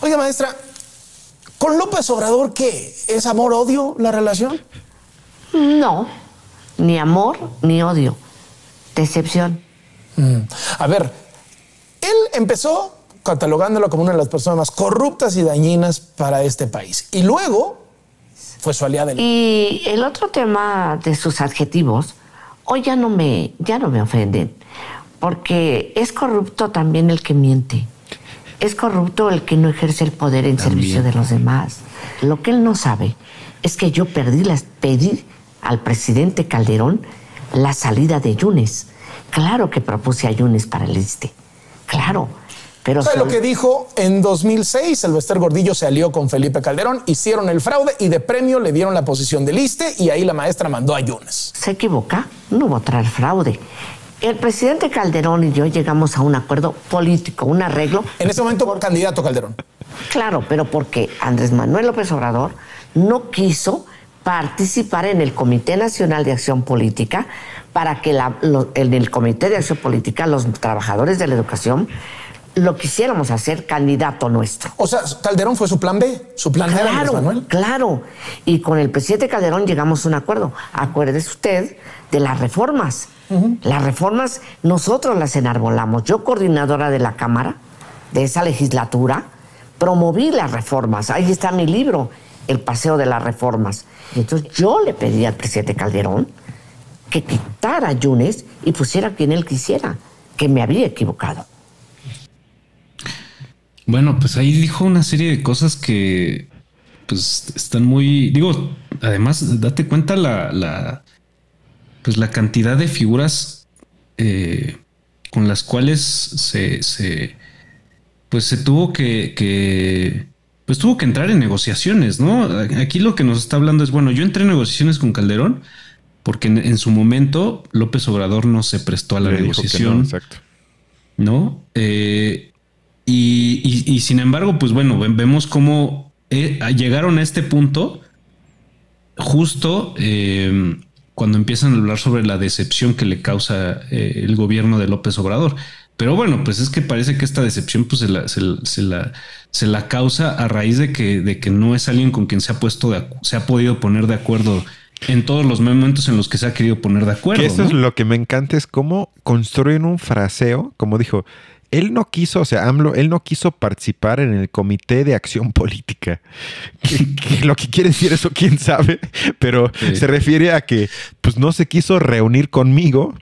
Oiga, maestra, ¿con López Obrador qué? ¿Es amor-odio la relación? No, ni amor ni odio. Decepción. Mm. A ver, él empezó catalogándolo como una de las personas más corruptas y dañinas para este país. Y luego fue su aliada. Y el otro tema de sus adjetivos, hoy ya no me, ya no me ofenden, porque es corrupto también el que miente. Es corrupto el que no ejerce el poder en servicio de los demás. Lo que él no sabe es que yo perdí las, pedí al presidente Calderón la salida de Yunes. Claro que propuse a Yunes para el este. Claro pero lo que dijo en 2006? El Bester Gordillo se alió con Felipe Calderón, hicieron el fraude y de premio le dieron la posición del ISTE y ahí la maestra mandó a Yunes. Se equivoca, no hubo traer fraude. El presidente Calderón y yo llegamos a un acuerdo político, un arreglo. En ese momento, por candidato Calderón. Claro, pero porque Andrés Manuel López Obrador no quiso participar en el Comité Nacional de Acción Política para que en el Comité de Acción Política los trabajadores de la educación lo quisiéramos hacer candidato nuestro. O sea, Calderón fue su plan B, su plan claro, era Manuel. Claro, y con el presidente Calderón llegamos a un acuerdo. Acuérdese usted de las reformas. Las reformas nosotros las enarbolamos. Yo, coordinadora de la Cámara, de esa legislatura, promoví las reformas. Ahí está mi libro, El Paseo de las Reformas. Y entonces yo le pedí al presidente Calderón que quitara a Yunes y pusiera quien él quisiera, que me había equivocado. Bueno, pues ahí dijo una serie de cosas que pues están muy, digo, además date cuenta la, la pues la cantidad de figuras eh, con las cuales se, se, pues se tuvo que, que, pues tuvo que entrar en negociaciones, ¿no? Aquí lo que nos está hablando es, bueno, yo entré en negociaciones con Calderón porque en, su momento López Obrador no se prestó a la negociación. exacto. ¿No? Eh, y, sin embargo, pues bueno, vemos cómo eh, llegaron a este punto justo eh, cuando empiezan a hablar sobre la decepción que le causa eh, el gobierno de López Obrador. Pero bueno, pues es que parece que esta decepción pues se la, se, la, se la causa a raíz de que, de que no es alguien con quien se ha puesto se ha podido poner de acuerdo en todos los momentos en los que se ha querido poner de acuerdo. eso es lo que me encanta, es cómo construyen un fraseo, como dijo, él no quiso, o sea, AMLO, él no quiso participar en el Comité de Acción Política. lo que quiere decir eso, quién sabe, pero se refiere a que pues no se quiso reunir conmigo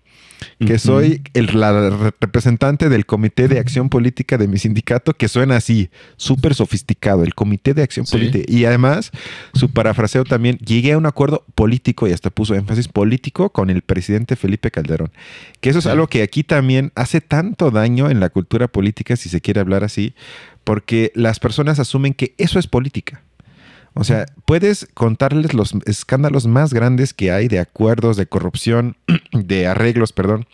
que soy el, la representante del Comité de Acción Política de mi sindicato, que suena así, súper sofisticado, el Comité de Acción Política. Y además, su parafraseo también, llegué a un acuerdo político, y hasta puso énfasis político, con el presidente Felipe Calderón. Que eso es algo que aquí también hace tanto daño en la cultura política, si se quiere hablar así, porque las personas asumen que eso es política. O sea, puedes contarles los escándalos más grandes que hay de acuerdos, de corrupción, de arreglos, perdón.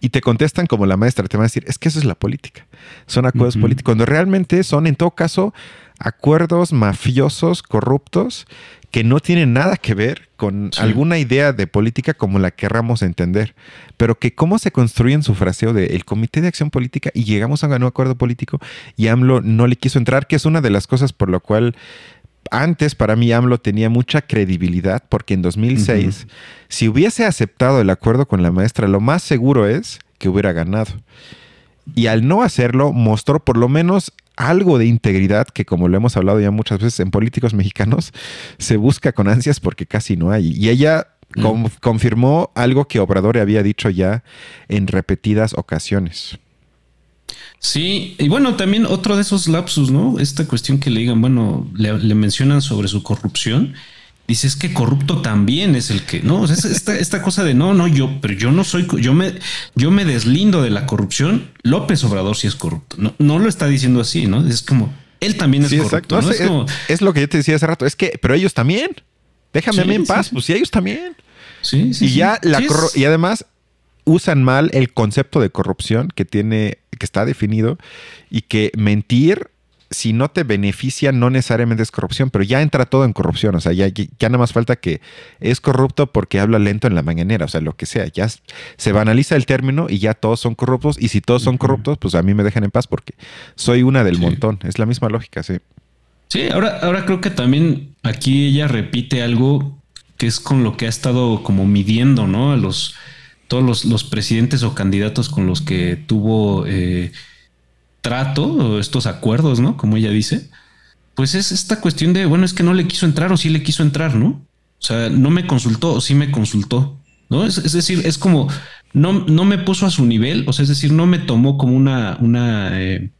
Y te contestan como la maestra, te van a decir, es que eso es la política. Son acuerdos políticos, cuando realmente son, en todo caso, acuerdos mafiosos, corruptos, que no tienen nada que ver con alguna idea de política como la querramos entender, pero que cómo se construye en su fraseo de el Comité de Acción Política y llegamos a un acuerdo político y AMLO no le quiso entrar, que es una de las cosas por lo cual antes para mí AMLO tenía mucha credibilidad porque en 2006, si hubiese aceptado el acuerdo con la maestra, lo más seguro es que hubiera ganado. Y al no hacerlo, mostró por lo menos algo de integridad que, como lo hemos hablado ya muchas veces en políticos mexicanos, se busca con ansias porque casi no hay. Y ella confirmó algo que Obrador había dicho ya en repetidas ocasiones. Sí, y bueno, también otro de esos lapsus, ¿no? Esta cuestión que le digan, bueno, le, mencionan sobre su corrupción. dice es que corrupto también es el que no esta, esta cosa de no, no, yo, pero yo no soy, yo me, yo me deslindo de la corrupción. López Obrador sí es corrupto. No, no lo está diciendo así, no es como él también es corrupto. es, lo que yo te decía hace rato. Es que, pero ellos también. Déjame a mí en paz. Pues sí, ellos también. Sí, sí. Y ya la y además usan mal el concepto de corrupción que tiene, que está definido y que mentir si no te beneficia, no necesariamente es corrupción, pero ya entra todo en corrupción. O sea, ya, ya nada más falta que es corrupto porque habla lento en la mañanera, o sea, lo que sea. Ya se banaliza el término y ya todos son corruptos. Y si todos son corruptos, pues a mí me dejan en paz porque soy una del montón. Es la misma lógica, sí. Sí, ahora, ahora creo que también aquí ella repite algo que es con lo que ha estado como midiendo, ¿no? A los todos los, presidentes o candidatos con los que tuvo eh, trato, estos acuerdos, ¿no? Como ella dice, pues es esta cuestión de, bueno, es que no le quiso entrar o sí le quiso entrar, ¿no? O sea, no me consultó o sí me consultó, ¿no? Es, decir, es como, no, no me puso a su nivel, o sea, es decir, no me tomó como una, una, eh,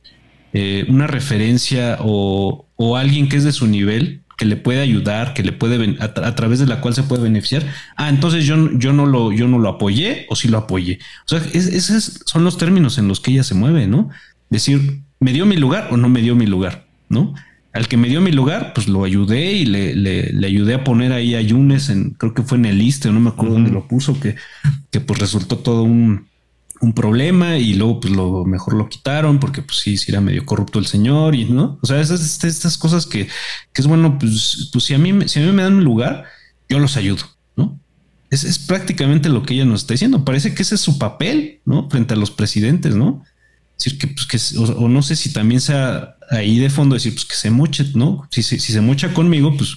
eh, una referencia o, o, alguien que es de su nivel, que le puede ayudar, que le puede, a, a, través de la cual se puede beneficiar. Ah, entonces yo, yo, no, lo, yo no lo apoyé o sí lo apoyé. O sea, esos son los términos en los que ella se mueve, ¿no? decir, ¿me dio mi lugar o no me dio mi lugar? ¿No? Al que me dio mi lugar, pues lo ayudé y le, le, ayudé a poner ahí a Yunes en, creo que fue en el liste, no me acuerdo dónde lo puso, que, que pues resultó todo un, un problema y luego pues lo mejor lo quitaron porque pues sí, sí era medio corrupto el señor y no, o sea, esas, estas cosas que, que es bueno, pues, pues si a mí, si a mí me dan un lugar, yo los ayudo, ¿no? Es, es prácticamente lo que ella nos está diciendo. Parece que ese es su papel, ¿no? Frente a los presidentes, ¿no? decir que, pues, que o, no sé si también sea ahí de fondo decir, pues que se moche, ¿no? Si, si, se mocha conmigo, pues,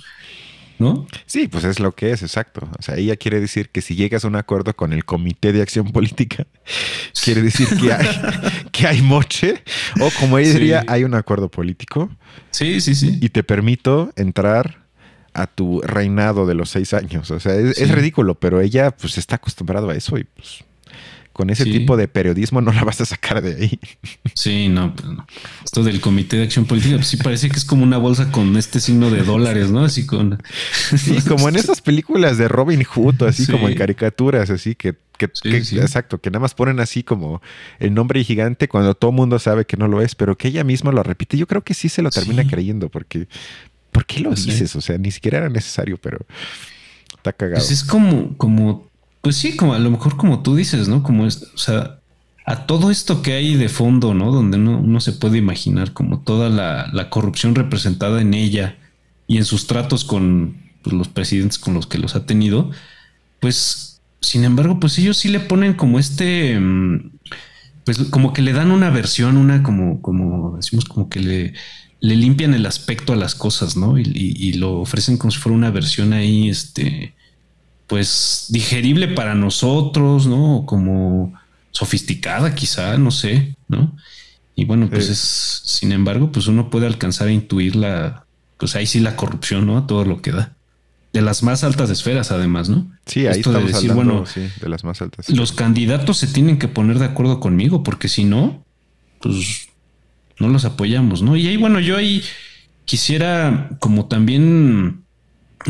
¿no? Sí, pues es lo que es, exacto. O sea, ella quiere decir que si llegas a un acuerdo con el Comité de Acción Política, quiere decir que hay, que hay moche, o como ella diría, hay un acuerdo político. Sí, sí, sí. Y te permito entrar a tu reinado de los seis años. O sea, es, es ridículo, pero ella pues está acostumbrada a eso y pues con ese tipo de periodismo no la vas a sacar de ahí. Sí, no, pues no. Esto del Comité de Acción Política, pues sí parece que es como una bolsa con este signo de dólares, ¿no? Así con. Sí, como en esas películas de Robin Hood, así como en caricaturas, así que, que, exacto, que nada más ponen así como el nombre gigante cuando todo el mundo sabe que no lo es, pero que ella misma lo repite. Yo creo que sí se lo termina creyendo, porque ¿por qué lo pues dices? O sea, ni siquiera era necesario, pero está cagado. Pues es como, como pues sí, como a lo mejor como tú dices, ¿no? Como es, o sea, a todo esto que hay de fondo, ¿no? Donde uno, se puede imaginar como toda la, corrupción representada en ella y en sus tratos con pues, los presidentes con los que los ha tenido, pues, sin embargo, pues ellos sí le ponen como este, mm, pues como que le dan una versión, una como, como decimos, como que le, le limpian el aspecto a las cosas, ¿no? Y, y lo ofrecen como si fuera una versión ahí, este, pues digerible para nosotros, ¿no? Como sofisticada quizá, no sé, ¿no? Y bueno, pues es, sin embargo, pues uno puede alcanzar a intuir la, pues ahí sí la corrupción, ¿no? Todo lo que da. De las más altas esferas, además, ¿no? Sí, ahí estamos de decir, bueno, de las más altas. Los candidatos se tienen que poner de acuerdo conmigo, porque si no, pues no los apoyamos, ¿no? Y ahí, bueno, yo ahí quisiera como también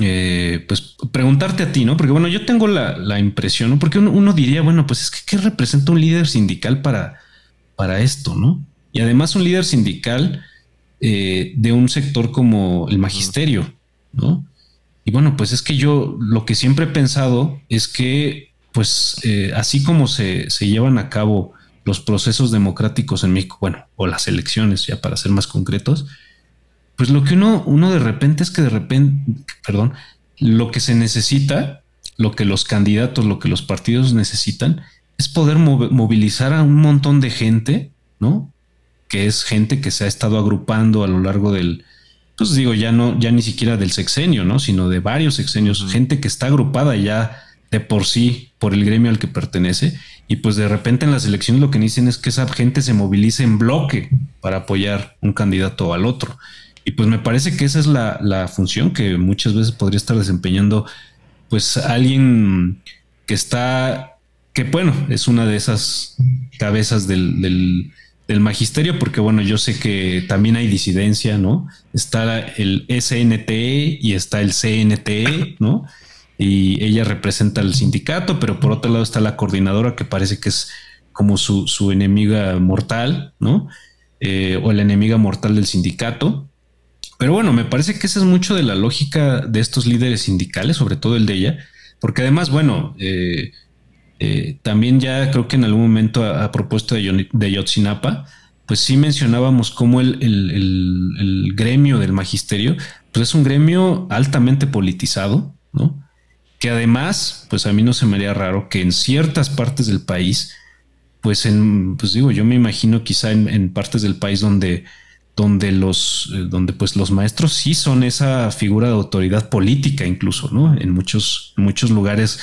eh, pues preguntarte a ti, ¿no? Porque bueno, yo tengo la, impresión, ¿no? Porque uno, diría, bueno, pues es que ¿qué representa un líder sindical para, para esto, ¿no? Y además un líder sindical eh, de un sector como el magisterio, ¿no? Y bueno, pues es que yo lo que siempre he pensado es que, pues eh, así como se, se llevan a cabo los procesos democráticos en México, bueno, o las elecciones, ya para ser más concretos, pues lo que uno, uno de repente es que de repente, perdón, lo que se necesita, lo que los candidatos, lo que los partidos necesitan, es poder movilizar a un montón de gente, ¿no? Que es gente que se ha estado agrupando a lo largo del, pues digo, ya no, ya ni siquiera del sexenio, ¿no? Sino de varios sexenios, gente que está agrupada ya de por sí por el gremio al que pertenece. Y pues de repente en las elecciones lo que dicen es que esa gente se movilice en bloque para apoyar un candidato al otro. Y pues me parece que esa es la, función que muchas veces podría estar desempeñando pues alguien que está, que bueno, es una de esas cabezas del, del magisterio, porque bueno, yo sé que también hay disidencia, ¿no? Está el SNT y está el CNT, ¿no? Y ella representa al sindicato, pero por otro lado está la coordinadora que parece que es como su, enemiga mortal, ¿no? Eh, o la enemiga mortal del sindicato. Pero bueno, me parece que esa es mucho de la lógica de estos líderes sindicales, sobre todo el de ella, porque además, bueno, eh, eh, también ya creo que en algún momento a, propósito de, de, Yotzinapa, pues sí mencionábamos cómo el, gremio del magisterio, pues es un gremio altamente politizado, ¿no? Que además, pues a mí no se me haría raro que en ciertas partes del país, pues en, pues digo, yo me imagino quizá en, partes del país donde, donde los, eh, donde pues los maestros sí son esa figura de autoridad política incluso, ¿no? En muchos, muchos lugares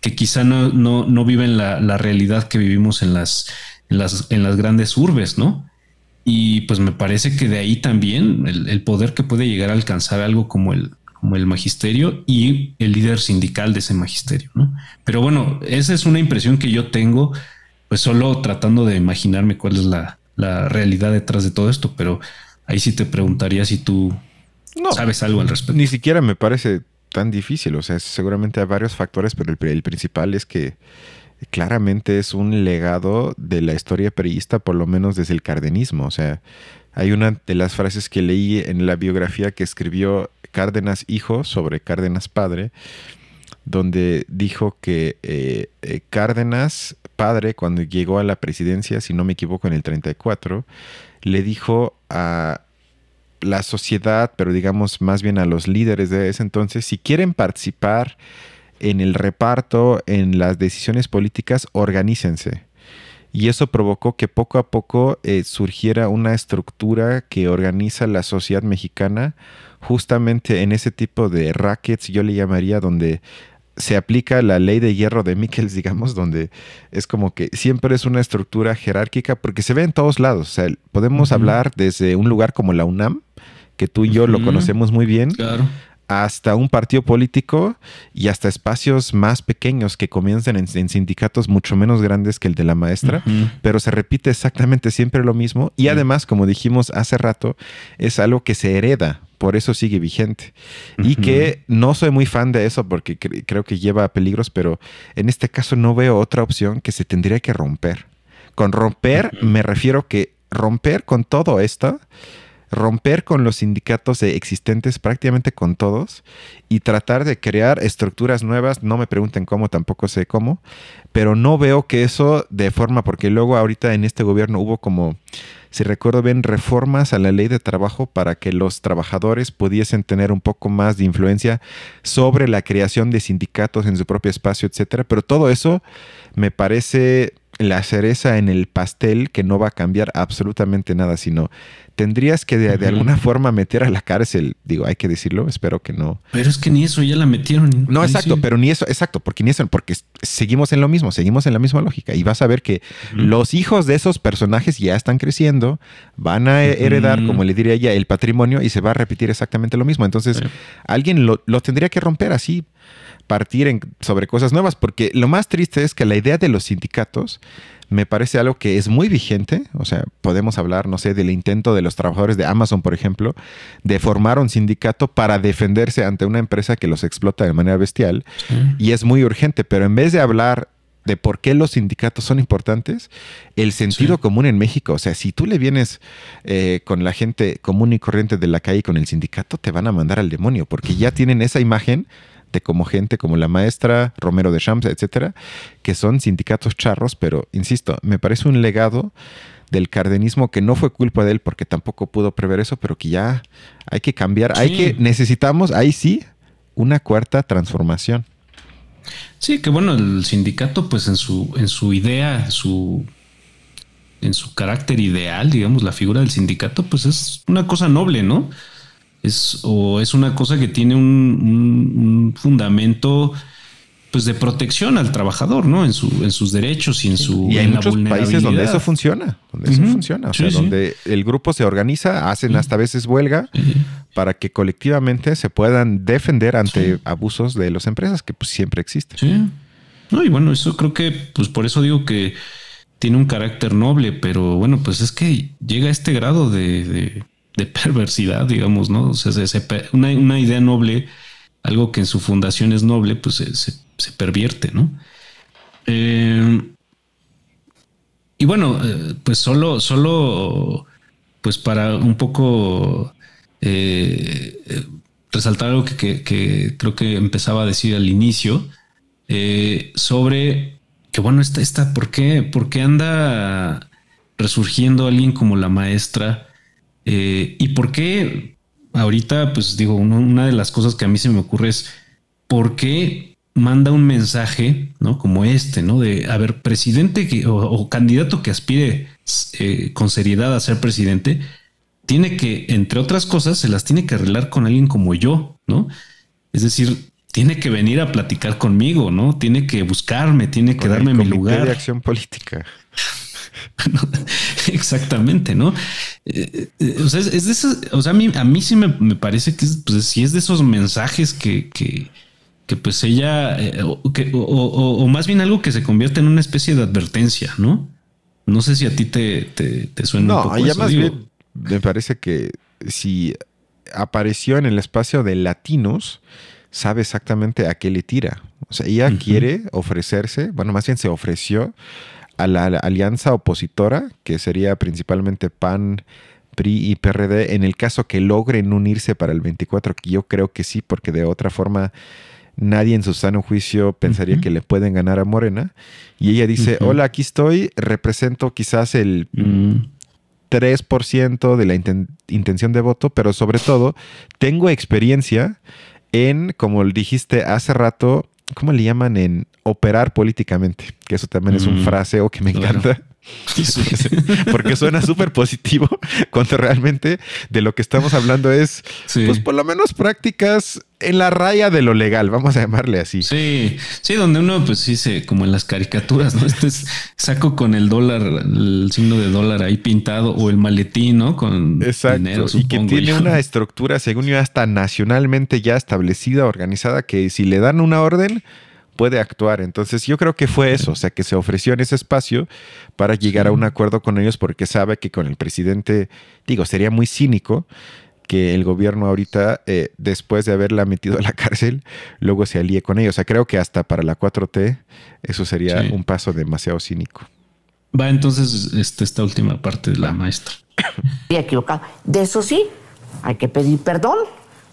que quizá no, no, viven la, realidad que vivimos en las, en las, en las grandes urbes, ¿no? Y pues me parece que de ahí también el, poder que puede llegar a alcanzar algo como el, como el magisterio y el líder sindical de ese magisterio, ¿no? Pero bueno, esa es una impresión que yo tengo, pues solo tratando de imaginarme cuál es la, realidad detrás de todo esto, pero ahí sí te preguntaría si tú sabes algo al respecto. Ni siquiera me parece tan difícil. O sea, seguramente hay varios factores, pero el, principal es que claramente es un legado de la historia periodista, por lo menos desde el cardenismo. O sea, hay una de las frases que leí en la biografía que escribió Cárdenas hijo sobre Cárdenas padre, donde dijo que eh, eh, Cárdenas padre, cuando llegó a la presidencia, si no me equivoco, en el 34, le dijo a la sociedad, pero digamos más bien a los líderes de ese entonces, si quieren participar en el reparto, en las decisiones políticas, organícense. Y eso provocó que poco a poco eh, surgiera una estructura que organiza la sociedad mexicana justamente en ese tipo de rackets, yo le llamaría, donde se aplica la ley de hierro de Michels, digamos, donde es como que siempre es una estructura jerárquica porque se ve en todos lados. O sea, podemos hablar desde un lugar como la UNAM, que tú y yo lo conocemos muy bien, hasta un partido político y hasta espacios más pequeños que comienzan en, sindicatos mucho menos grandes que el de la maestra, pero se repite exactamente siempre lo mismo. Y además, como dijimos hace rato, es algo que se hereda, por eso sigue vigente. Y que no soy muy fan de eso porque creo que lleva a peligros, pero en este caso no veo otra opción que se tendría que romper. Con romper me refiero que romper con todo esto romper con los sindicatos existentes, prácticamente con todos, y tratar de crear estructuras nuevas. No me pregunten cómo, tampoco sé cómo, pero no veo que eso de forma, porque luego ahorita en este gobierno hubo como, si recuerdo bien, reformas a la ley de trabajo para que los trabajadores pudiesen tener un poco más de influencia sobre la creación de sindicatos en su propio espacio, etcétera. Pero todo eso me parece la cereza en el pastel que no va a cambiar absolutamente nada, sino tendrías que de, alguna forma meter a la cárcel, digo, hay que decirlo, espero que no. Pero es que ni eso ya la metieron. No, exacto, pero ni eso, exacto, porque ni eso, porque seguimos en lo mismo, seguimos en la misma lógica y vas a ver que los hijos de esos personajes ya están creciendo, van a heredar, como le diría ella, el patrimonio y se va a repetir exactamente lo mismo. Entonces, alguien lo, lo tendría que romper así partir en, sobre cosas nuevas, porque lo más triste es que la idea de los sindicatos me parece algo que es muy vigente, o sea, podemos hablar, no sé, del intento de los trabajadores de Amazon, por ejemplo, de formar un sindicato para defenderse ante una empresa que los explota de manera bestial, y es muy urgente, pero en vez de hablar de por qué los sindicatos son importantes, el sentido común en México. O sea, si tú le vienes eh, con la gente común y corriente de la calle con el sindicato, te van a mandar al demonio, porque ya tienen esa imagen como gente como la maestra, Romero de Champs, etcétera, que son sindicatos charros, pero insisto, me parece un legado del cardenismo que no fue culpa de él porque tampoco pudo prever eso, pero que ya hay que cambiar, hay que necesitamos ahí sí una cuarta transformación. Sí, que bueno, el sindicato pues en su en su idea, su en su carácter ideal, digamos, la figura del sindicato pues es una cosa noble, ¿no? Es, o es una cosa que tiene un, fundamento pues de protección al trabajador, ¿no? En, su, en sus derechos y en su y hay muchos países donde eso funciona, donde eso funciona, o sea, donde el grupo se organiza, hacen hasta veces huelga para que colectivamente se puedan defender ante abusos de las empresas que pues siempre existen. Sí. No, y bueno, eso creo que pues por eso digo que tiene un carácter noble, pero bueno, pues es que llega a este grado de, perversidad, digamos, ¿no? O sea, una, idea noble, algo que en su fundación es noble, pues se, pervierte, ¿no? Eh, y bueno, eh, pues solo, solo, pues para un poco eh, resaltar algo que, creo que empezaba a decir al inicio, sobre que bueno, esta, esta, ¿por qué, por qué anda resurgiendo alguien como la maestra? Eh, y por qué ahorita, pues digo, una de las cosas que a mí se me ocurre es por qué manda un mensaje, ¿no? Como este, ¿no? De, a ver, presidente que, o, candidato que aspire eh, con seriedad a ser presidente, tiene que, entre otras cosas, se las tiene que arreglar con alguien como yo, ¿no? Es decir, tiene que venir a platicar conmigo, ¿no? Tiene que buscarme, tiene que darme mi lugar. de acción política. Exactamente, ¿no? Eh, eh, o sea, es, de esos, o sea, a mí, a mí sí me, parece que pues, sí es de esos mensajes que, que, que pues ella, eh, o, más bien algo que se convierte en una especie de advertencia, ¿no? No sé si a ti te, te, suena un poco ya más bien me parece que si apareció en el espacio de latinos, sabe exactamente a qué le tira. O sea, ella quiere ofrecerse, bueno, más bien se ofreció a la, alianza opositora, que sería principalmente PAN, PRI y PRD, en el caso que logren unirse para el 24, que yo creo que sí, porque de otra forma nadie en su sano juicio pensaría que le pueden ganar a Morena. Y ella dice, hola, aquí estoy, represento quizás el 3% mm. de la intención de voto, pero sobre todo tengo experiencia en, como dijiste hace rato, ¿cómo le llaman? En operar políticamente, que eso también es un mm, fraseo que me encanta. Porque suena súper positivo cuando realmente de lo que estamos hablando es, pues por lo menos prácticas en la raya de lo legal, vamos a llamarle así. Sí, sí, donde uno pues sí se, como en las caricaturas, ¿no? Este es saco con el dólar, el signo de dólar ahí pintado o el maletín, ¿no? Con dinero, y que tiene una estructura, según yo, hasta nacionalmente ya establecida, organizada, que si le dan una orden, puede actuar. Entonces yo creo que fue eso, o sea, que se ofreció en ese espacio para llegar a un acuerdo con ellos porque sabe que con el presidente, digo, sería muy cínico que el gobierno ahorita, eh, después de haberla metido a la cárcel, luego se alíe con ellos. O sea, creo que hasta para la 4T eso sería un paso demasiado cínico. Va entonces este, esta última parte de la maestra. Y equivocado. De eso sí, hay que pedir perdón,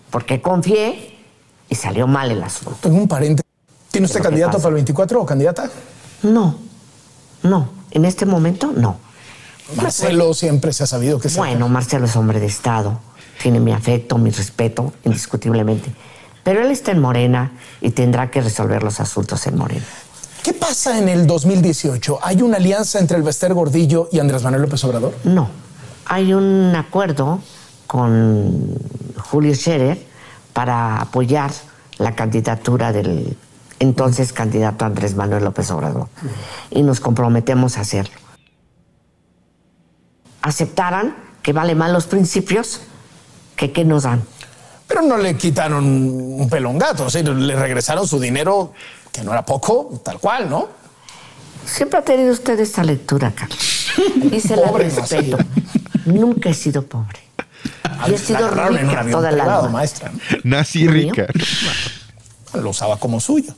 porque confié y salió mal el asunto. Tengo un paréntesis. ¿Tiene usted candidato para el 24 o candidata? No, no. En este momento, no. Marcelo siempre se ha sabido que Bueno, Marcelo es hombre de Estado. Tiene mi afecto, mi respeto, indiscutiblemente. Pero él está en Morena y tendrá que resolver los asuntos en Morena. ¿Qué pasa en el 2018? ¿Hay una alianza entre el Bester Gordillo y Andrés Manuel López Obrador? No. Hay un acuerdo con Julio Scherer para apoyar la candidatura del entonces candidato Andrés Manuel López Obrador. Y nos comprometemos a hacerlo. Aceptaran que vale más los principios que qué nos dan. Pero no le quitaron un pelongato, o sea, le regresaron su dinero, que no era poco, tal cual, ¿no? Siempre ha tenido usted esta lectura, Carlos. Y se la respeto. Nunca he sido pobre. Y he sido rica toda la vida. maestra. Nací rica. Lo usaba como suyo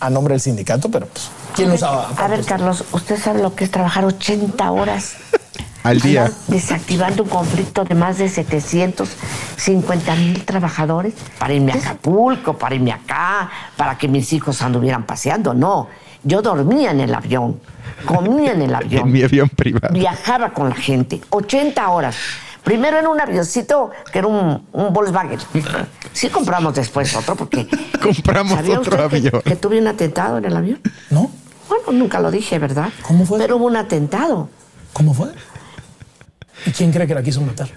a nombre del sindicato, pero pues, ¿quién lo usaba? A ver, Carlos, ¿usted sabe lo que es trabajar 80 horas al día. Desactivando un conflicto de más de 750 mil trabajadores para irme a Acapulco, para irme acá, para que mis hijos anduvieran paseando. No, yo dormía en el avión, comía en el avión. en mi avión privado. Viajaba con la gente, 80 horas. Primero en un avioncito que era un, Volkswagen. Sí compramos después otro porque... compramos otro avión. Que, tuve un atentado en el avión? ¿No? Bueno, nunca lo dije, ¿verdad? ¿Cómo fue? Pero hubo un atentado. ¿Cómo fue? ¿Y quién cree que la quiso matar?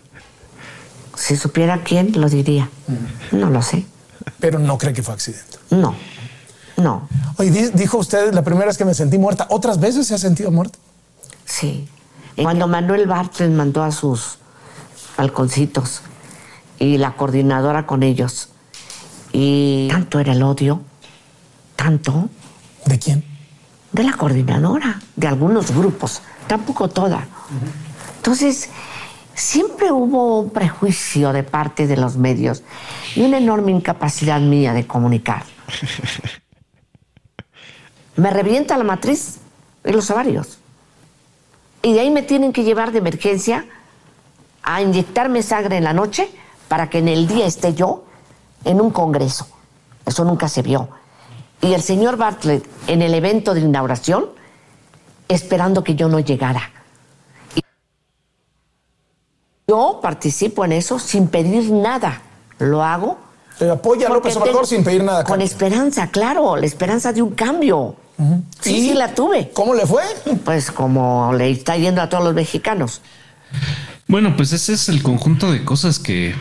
Si supiera quién, lo diría. Mm. No lo sé. Pero no cree que fue accidente. No, no. Oye, dijo usted la primera vez que me sentí muerta. ¿Otras veces se ha sentido muerta? Sí. Cuando Manuel Bartlett mandó a sus balconcitos y la coordinadora con ellos. Y tanto era el odio, tanto. ¿De quién? de la coordinadora, de algunos grupos, tampoco toda. Entonces, siempre hubo un prejuicio de parte de los medios y una enorme incapacidad mía de comunicar. me revienta la matriz y los ovarios. Y de ahí me tienen que llevar de emergencia a inyectarme sangre en la noche para que en el día esté yo en un congreso. Eso nunca se vio. Y el señor Bartlett en el evento de inauguración esperando que yo no llegara. Yo participo en eso sin pedir nada. Lo hago. Te apoya López Obrador sin pedir nada. Con esperanza, claro, la esperanza de un cambio. Sí, sí, la tuve. ¿Cómo le fue? Pues como le está yendo a todos los mexicanos. Bueno, pues ese es el conjunto de cosas que,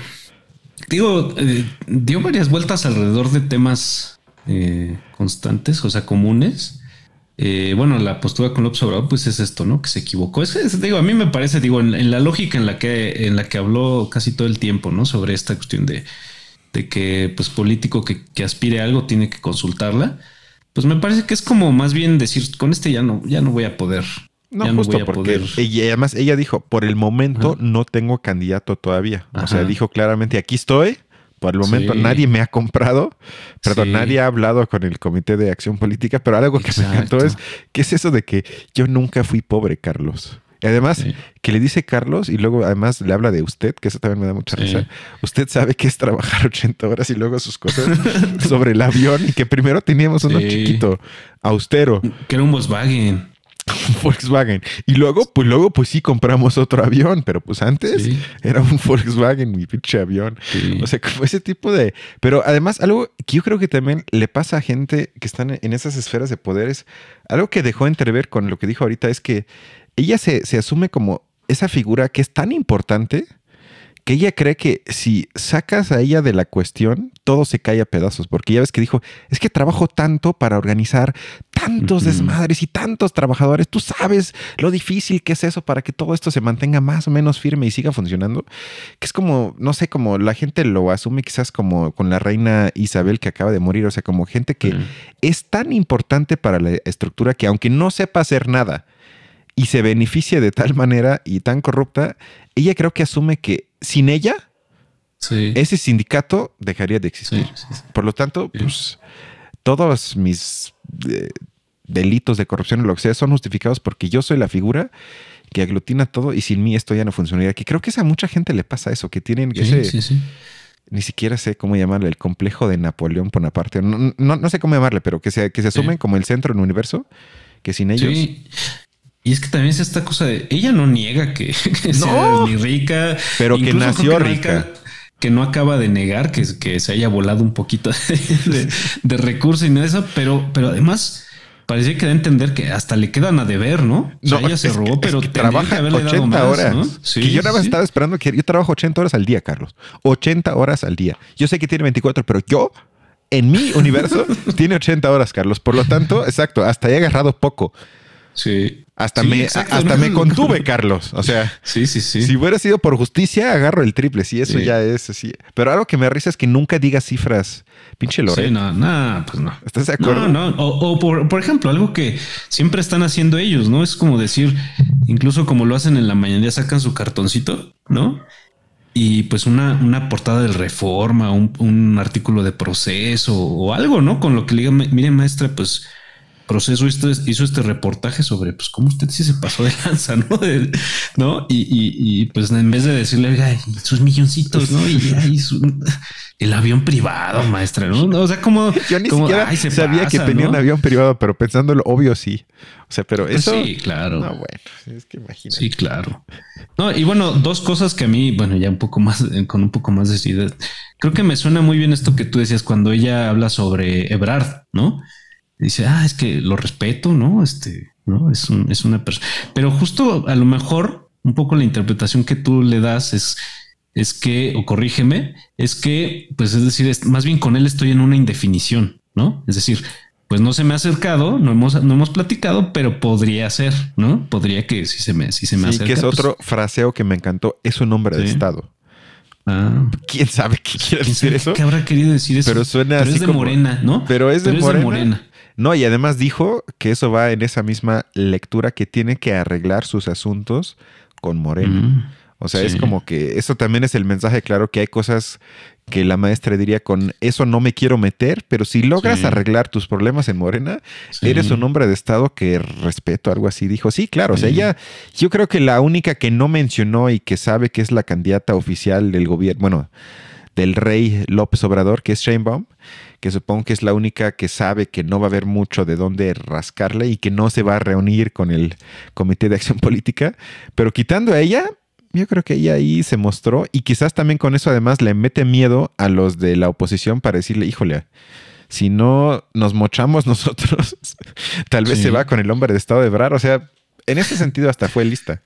digo, eh, dio varias vueltas alrededor de temas eh, constantes, o sea, comunes. Eh, bueno, la postura con López Obrador, pues es esto, ¿no? Que se equivocó. Es, digo, a mí me parece, digo, en, la lógica en la que en la que habló casi todo el tiempo, ¿no? Sobre esta cuestión de, de que, pues, político que, que aspire a algo tiene que consultarla pues me parece que es como más bien decir, con este ya no, ya no voy a poder. No, justo porque ella, además ella dijo, por el momento no tengo candidato todavía. O sea, dijo claramente, aquí estoy. Por el momento nadie me ha comprado, perdón, nadie ha hablado con el Comité de Acción Política, pero algo que me encantó es, ¿qué es eso de que yo nunca fui pobre, Carlos? Y además, que le dice Carlos y luego además le habla de usted, que eso también me da mucha risa. Usted sabe que es trabajar 80 horas y luego sus cosas sobre el avión y que primero teníamos uno chiquito, austero. Que era un Volkswagen. Volkswagen. Y luego, pues luego, pues sí compramos otro avión, pero pues antes era un Volkswagen, mi pinche avión. O sea, como ese tipo de. Pero además, algo que yo creo que también le pasa a gente que están en esas esferas de poderes, algo que dejó entrever con lo que dijo ahorita es que ella se, se asume como esa figura que es tan importante que ella cree que si sacas a ella de la cuestión, todo se cae a pedazos, porque ya ves que dijo, es que trabajo tanto para organizar tantos desmadres y tantos trabajadores, tú sabes lo difícil que es eso para que todo esto se mantenga más o menos firme y siga funcionando, que es como, no sé, como la gente lo asume quizás como con la reina Isabel que acaba de morir, o sea, como gente que es tan importante para la estructura que aunque no sepa hacer nada, y se beneficia de tal manera y tan corrupta, ella creo que asume que sin ella, ese sindicato dejaría de existir. Por lo tanto, pues todos mis eh, delitos de corrupción o lo que sea son justificados porque yo soy la figura que aglutina todo y sin mí esto ya no funcionaría. Que creo que a mucha gente le pasa eso, que tienen ese... Ni siquiera sé cómo llamarle, el complejo de Napoleón Bonaparte. No, no, sé cómo llamarle, pero que se, que se asumen como el centro del universo, que sin ellos... Y es que también es esta cosa de ella no niega que, sea ni rica, pero que nació rica. Que no acaba de negar que, que se haya volado un poquito de, recursos y nada de eso, pero, pero además parecía que da a entender que hasta le quedan a deber, ¿no? O sea, ella se robó, pero trabaja 80 horas. ¿no? Sí, yo nada más estaba esperando que yo trabajo 80 horas al día, Carlos. 80 horas al día. Yo sé que tiene 24, pero yo en mi universo tiene 80 horas, Carlos. Por lo tanto, exacto, hasta he agarrado poco. Sí. Hasta, me, hasta me contuve, Carlos. O sea, sí, sí, sí. Si hubiera sido por justicia, agarro el triple. Sí, eso ya es así. Pero algo que me risa es que nunca diga cifras. Pinche Lore. Sí, no, no, pues no. ¿Estás de acuerdo? No, no. O, por, por, ejemplo, algo que siempre están haciendo ellos, ¿no? Es como decir, incluso como lo hacen en la mañana, sacan su cartoncito, ¿no? Y pues una, una portada del reforma, un, un artículo de proceso o algo, ¿no? Con lo que le digan, miren, maestra, pues proceso hizo, hizo este reportaje sobre pues cómo usted sí se pasó de lanza, ¿no? ¿no? Y, y, pues en vez de decirle, oiga, sus milloncitos, ¿no? Y ahí el avión privado, maestra, ¿no? O sea, como yo ni siquiera sabía que tenía un avión privado, pero pensándolo, obvio sí. O sea, pero pues eso. sí, claro. No, bueno, es que imagínate. Sí, claro. No, y bueno, dos cosas que a mí, bueno, ya un poco más, con un poco más de idea. Creo que me suena muy bien esto que tú decías cuando ella habla sobre Ebrard, ¿no? Dice, ah, es que lo respeto, ¿no? Este, ¿no? Es, un, es una persona. Pero justo a lo mejor un poco la interpretación que tú le das es, es que, o corrígeme, es que, pues es decir, más bien con él estoy en una indefinición, ¿no? Es decir, pues no se me ha acercado, no hemos, no hemos platicado, pero podría ser, ¿no? Podría que si se me, si se me sí, que es pues otro fraseo que me encantó, es un hombre de Estado. Ah. ¿Quién sabe qué quiere decir eso? ¿Qué habrá querido decir eso? Pero suena pero es de Morena, ¿no? Pero es de, morena? No, y además dijo que eso va en esa misma lectura que tiene que arreglar sus asuntos con Morena. Mm, o sea, es como que eso también es el mensaje claro que hay cosas que la maestra diría con eso no me quiero meter, pero si logras arreglar tus problemas en Morena, eres un hombre de Estado que respeto, algo así. Dijo, sí, claro, o sea, ella, yo creo que la única que no mencionó y que sabe que es la candidata oficial del gobierno, bueno, del rey López Obrador, que es Sheinbaum, que supongo que es la única que sabe que no va a haber mucho de dónde rascarle y que no se va a reunir con el Comité de Acción Política. Pero quitando a ella, yo creo que ella ahí se mostró y quizás también con eso además le mete miedo a los de la oposición para decirle, híjole, si no nos mochamos nosotros, tal vez se va con el hombre de Estado de Brar. O sea, en ese sentido hasta fue lista.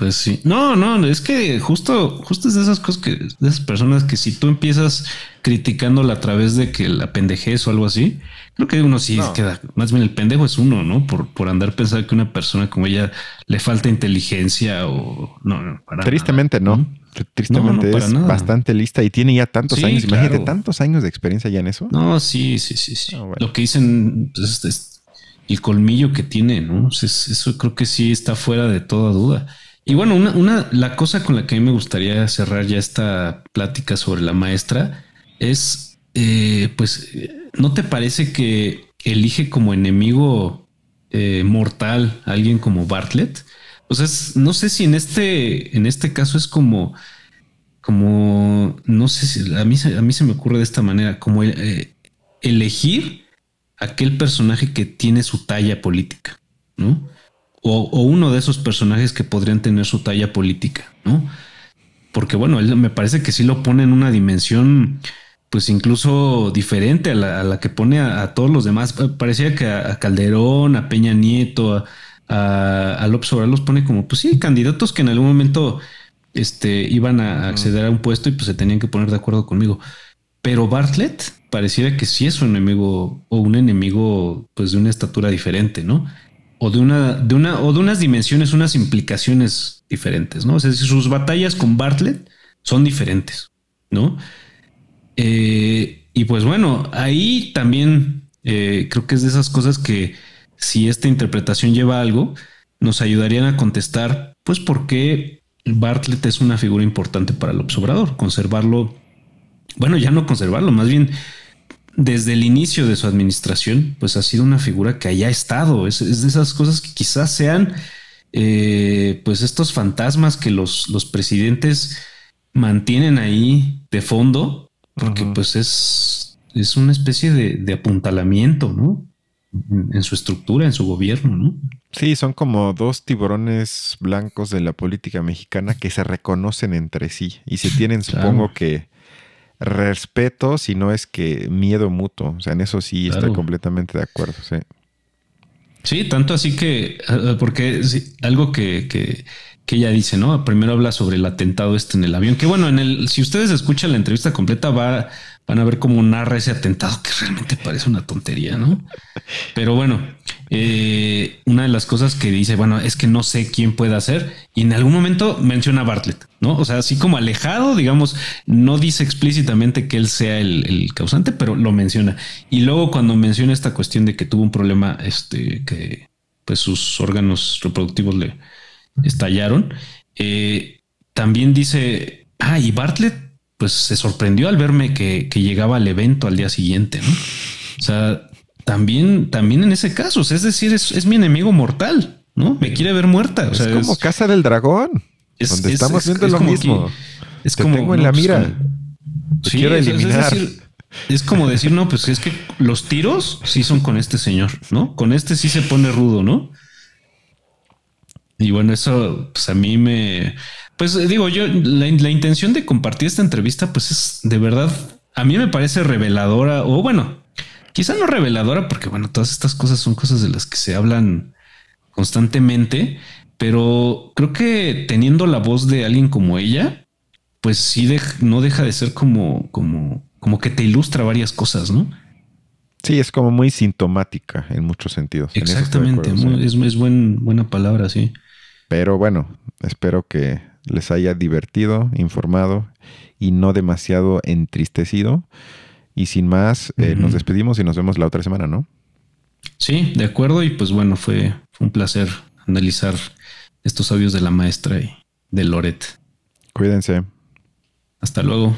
Pues sí. No, no, es que justo, justo es de esas cosas que, de esas personas que si tú empiezas criticándola a través de que la pendejez o algo así, creo que uno sí queda, más bien el pendejo es uno, ¿no? Por, por andar pensando que una persona como ella le falta inteligencia o no, Tristemente no. Tristemente es bastante lista y tiene ya tantos años. Imagínate tantos años de experiencia ya en eso. No, sí, sí, sí, sí. Ah, Lo que dicen pues, es, el colmillo que tiene, ¿no? eso creo que sí está fuera de toda duda. Y bueno, una, la cosa con la que a mí me gustaría cerrar ya esta plática sobre la maestra es, eh, pues, ¿no te parece que elige como enemigo eh, mortal a alguien como Bartlett? O sea, no sé si en este, en este caso es como, como, no sé si a mí, a mí se me ocurre de esta manera, como eh, elegir aquel personaje que tiene su talla política, ¿no? O, uno de esos personajes que podrían tener su talla política, ¿no? Porque bueno, él me parece que sí lo pone en una dimensión, pues incluso diferente a la, que pone a, todos los demás. Parecía que a, Calderón, a Peña Nieto, a, a, López Obrador los pone como, pues sí, candidatos que en algún momento este, iban a acceder a un puesto y pues se tenían que poner de acuerdo conmigo. Pero Bartlett pareciera que sí es un enemigo o un enemigo pues de una estatura diferente, ¿no? O de una, de una, o de unas dimensiones, unas implicaciones diferentes, ¿no? O sea, sus batallas con Bartlett son diferentes, ¿no? Eh, y pues bueno, ahí también eh, creo que es de esas cosas que si esta interpretación lleva algo, nos ayudarían a contestar, pues, por qué Bartlett es una figura importante para el observador, conservarlo, bueno, ya no conservarlo, más bien desde el inicio de su administración, pues ha sido una figura que haya estado. Es, de esas cosas que quizás sean, eh, pues estos fantasmas que los, los presidentes mantienen ahí de fondo, porque pues es, es una especie de, apuntalamiento, ¿no? En su estructura, en su gobierno, ¿no? Sí, son como dos tiburones blancos de la política mexicana que se reconocen entre sí y se tienen, supongo que, respeto, si no es que miedo mutuo. O sea, en eso sí estoy completamente de acuerdo. Sí. Sí, tanto así que, eh, porque algo que, que, que, ella dice, ¿no? Primero habla sobre el atentado este en el avión, que bueno, en el, si ustedes escuchan la entrevista completa, va, van a ver cómo narra ese atentado que realmente parece una tontería, ¿no? Pero bueno, eh, una de las cosas que dice, bueno, es que no sé quién puede hacer y en algún momento menciona a Bartlett, ¿no? O sea, así como alejado, digamos, no dice explícitamente que él sea el, causante, pero lo menciona. Y luego cuando menciona esta cuestión de que tuvo un problema, este, que pues sus órganos reproductivos le estallaron, eh, también dice, ah, y Bartlett pues se sorprendió al verme que, que llegaba al evento al día siguiente, ¿no? O sea, también, también en ese caso, es decir, es, mi enemigo mortal, ¿no? Me quiere ver muerta. es como Casa del Dragón, es, donde estamos viendo lo mismo. es como tengo en la pues, mira. quiero eliminar. Es, como decir, no, pues es que los tiros sí son con este señor, ¿no? Con este sí se pone rudo, ¿no? Y bueno, eso pues a mí me, pues digo yo, la, la intención de compartir esta entrevista, pues es de verdad, a mí me parece reveladora, o bueno, quizá no reveladora, porque bueno, todas estas cosas son cosas de las que se hablan constantemente, pero creo que teniendo la voz de alguien como ella, pues sí no deja de ser como, como, como que te ilustra varias cosas, ¿no? Sí, es como muy sintomática en muchos sentidos. Exactamente, es, es buena palabra, sí. Pero bueno, espero que les haya divertido, informado y no demasiado entristecido. Y sin más, eh, nos despedimos y nos vemos la otra semana, ¿no? Sí, de acuerdo. Y pues bueno, fue, fue un placer analizar estos sabios de la maestra y de Loret. Cuídense. Hasta luego.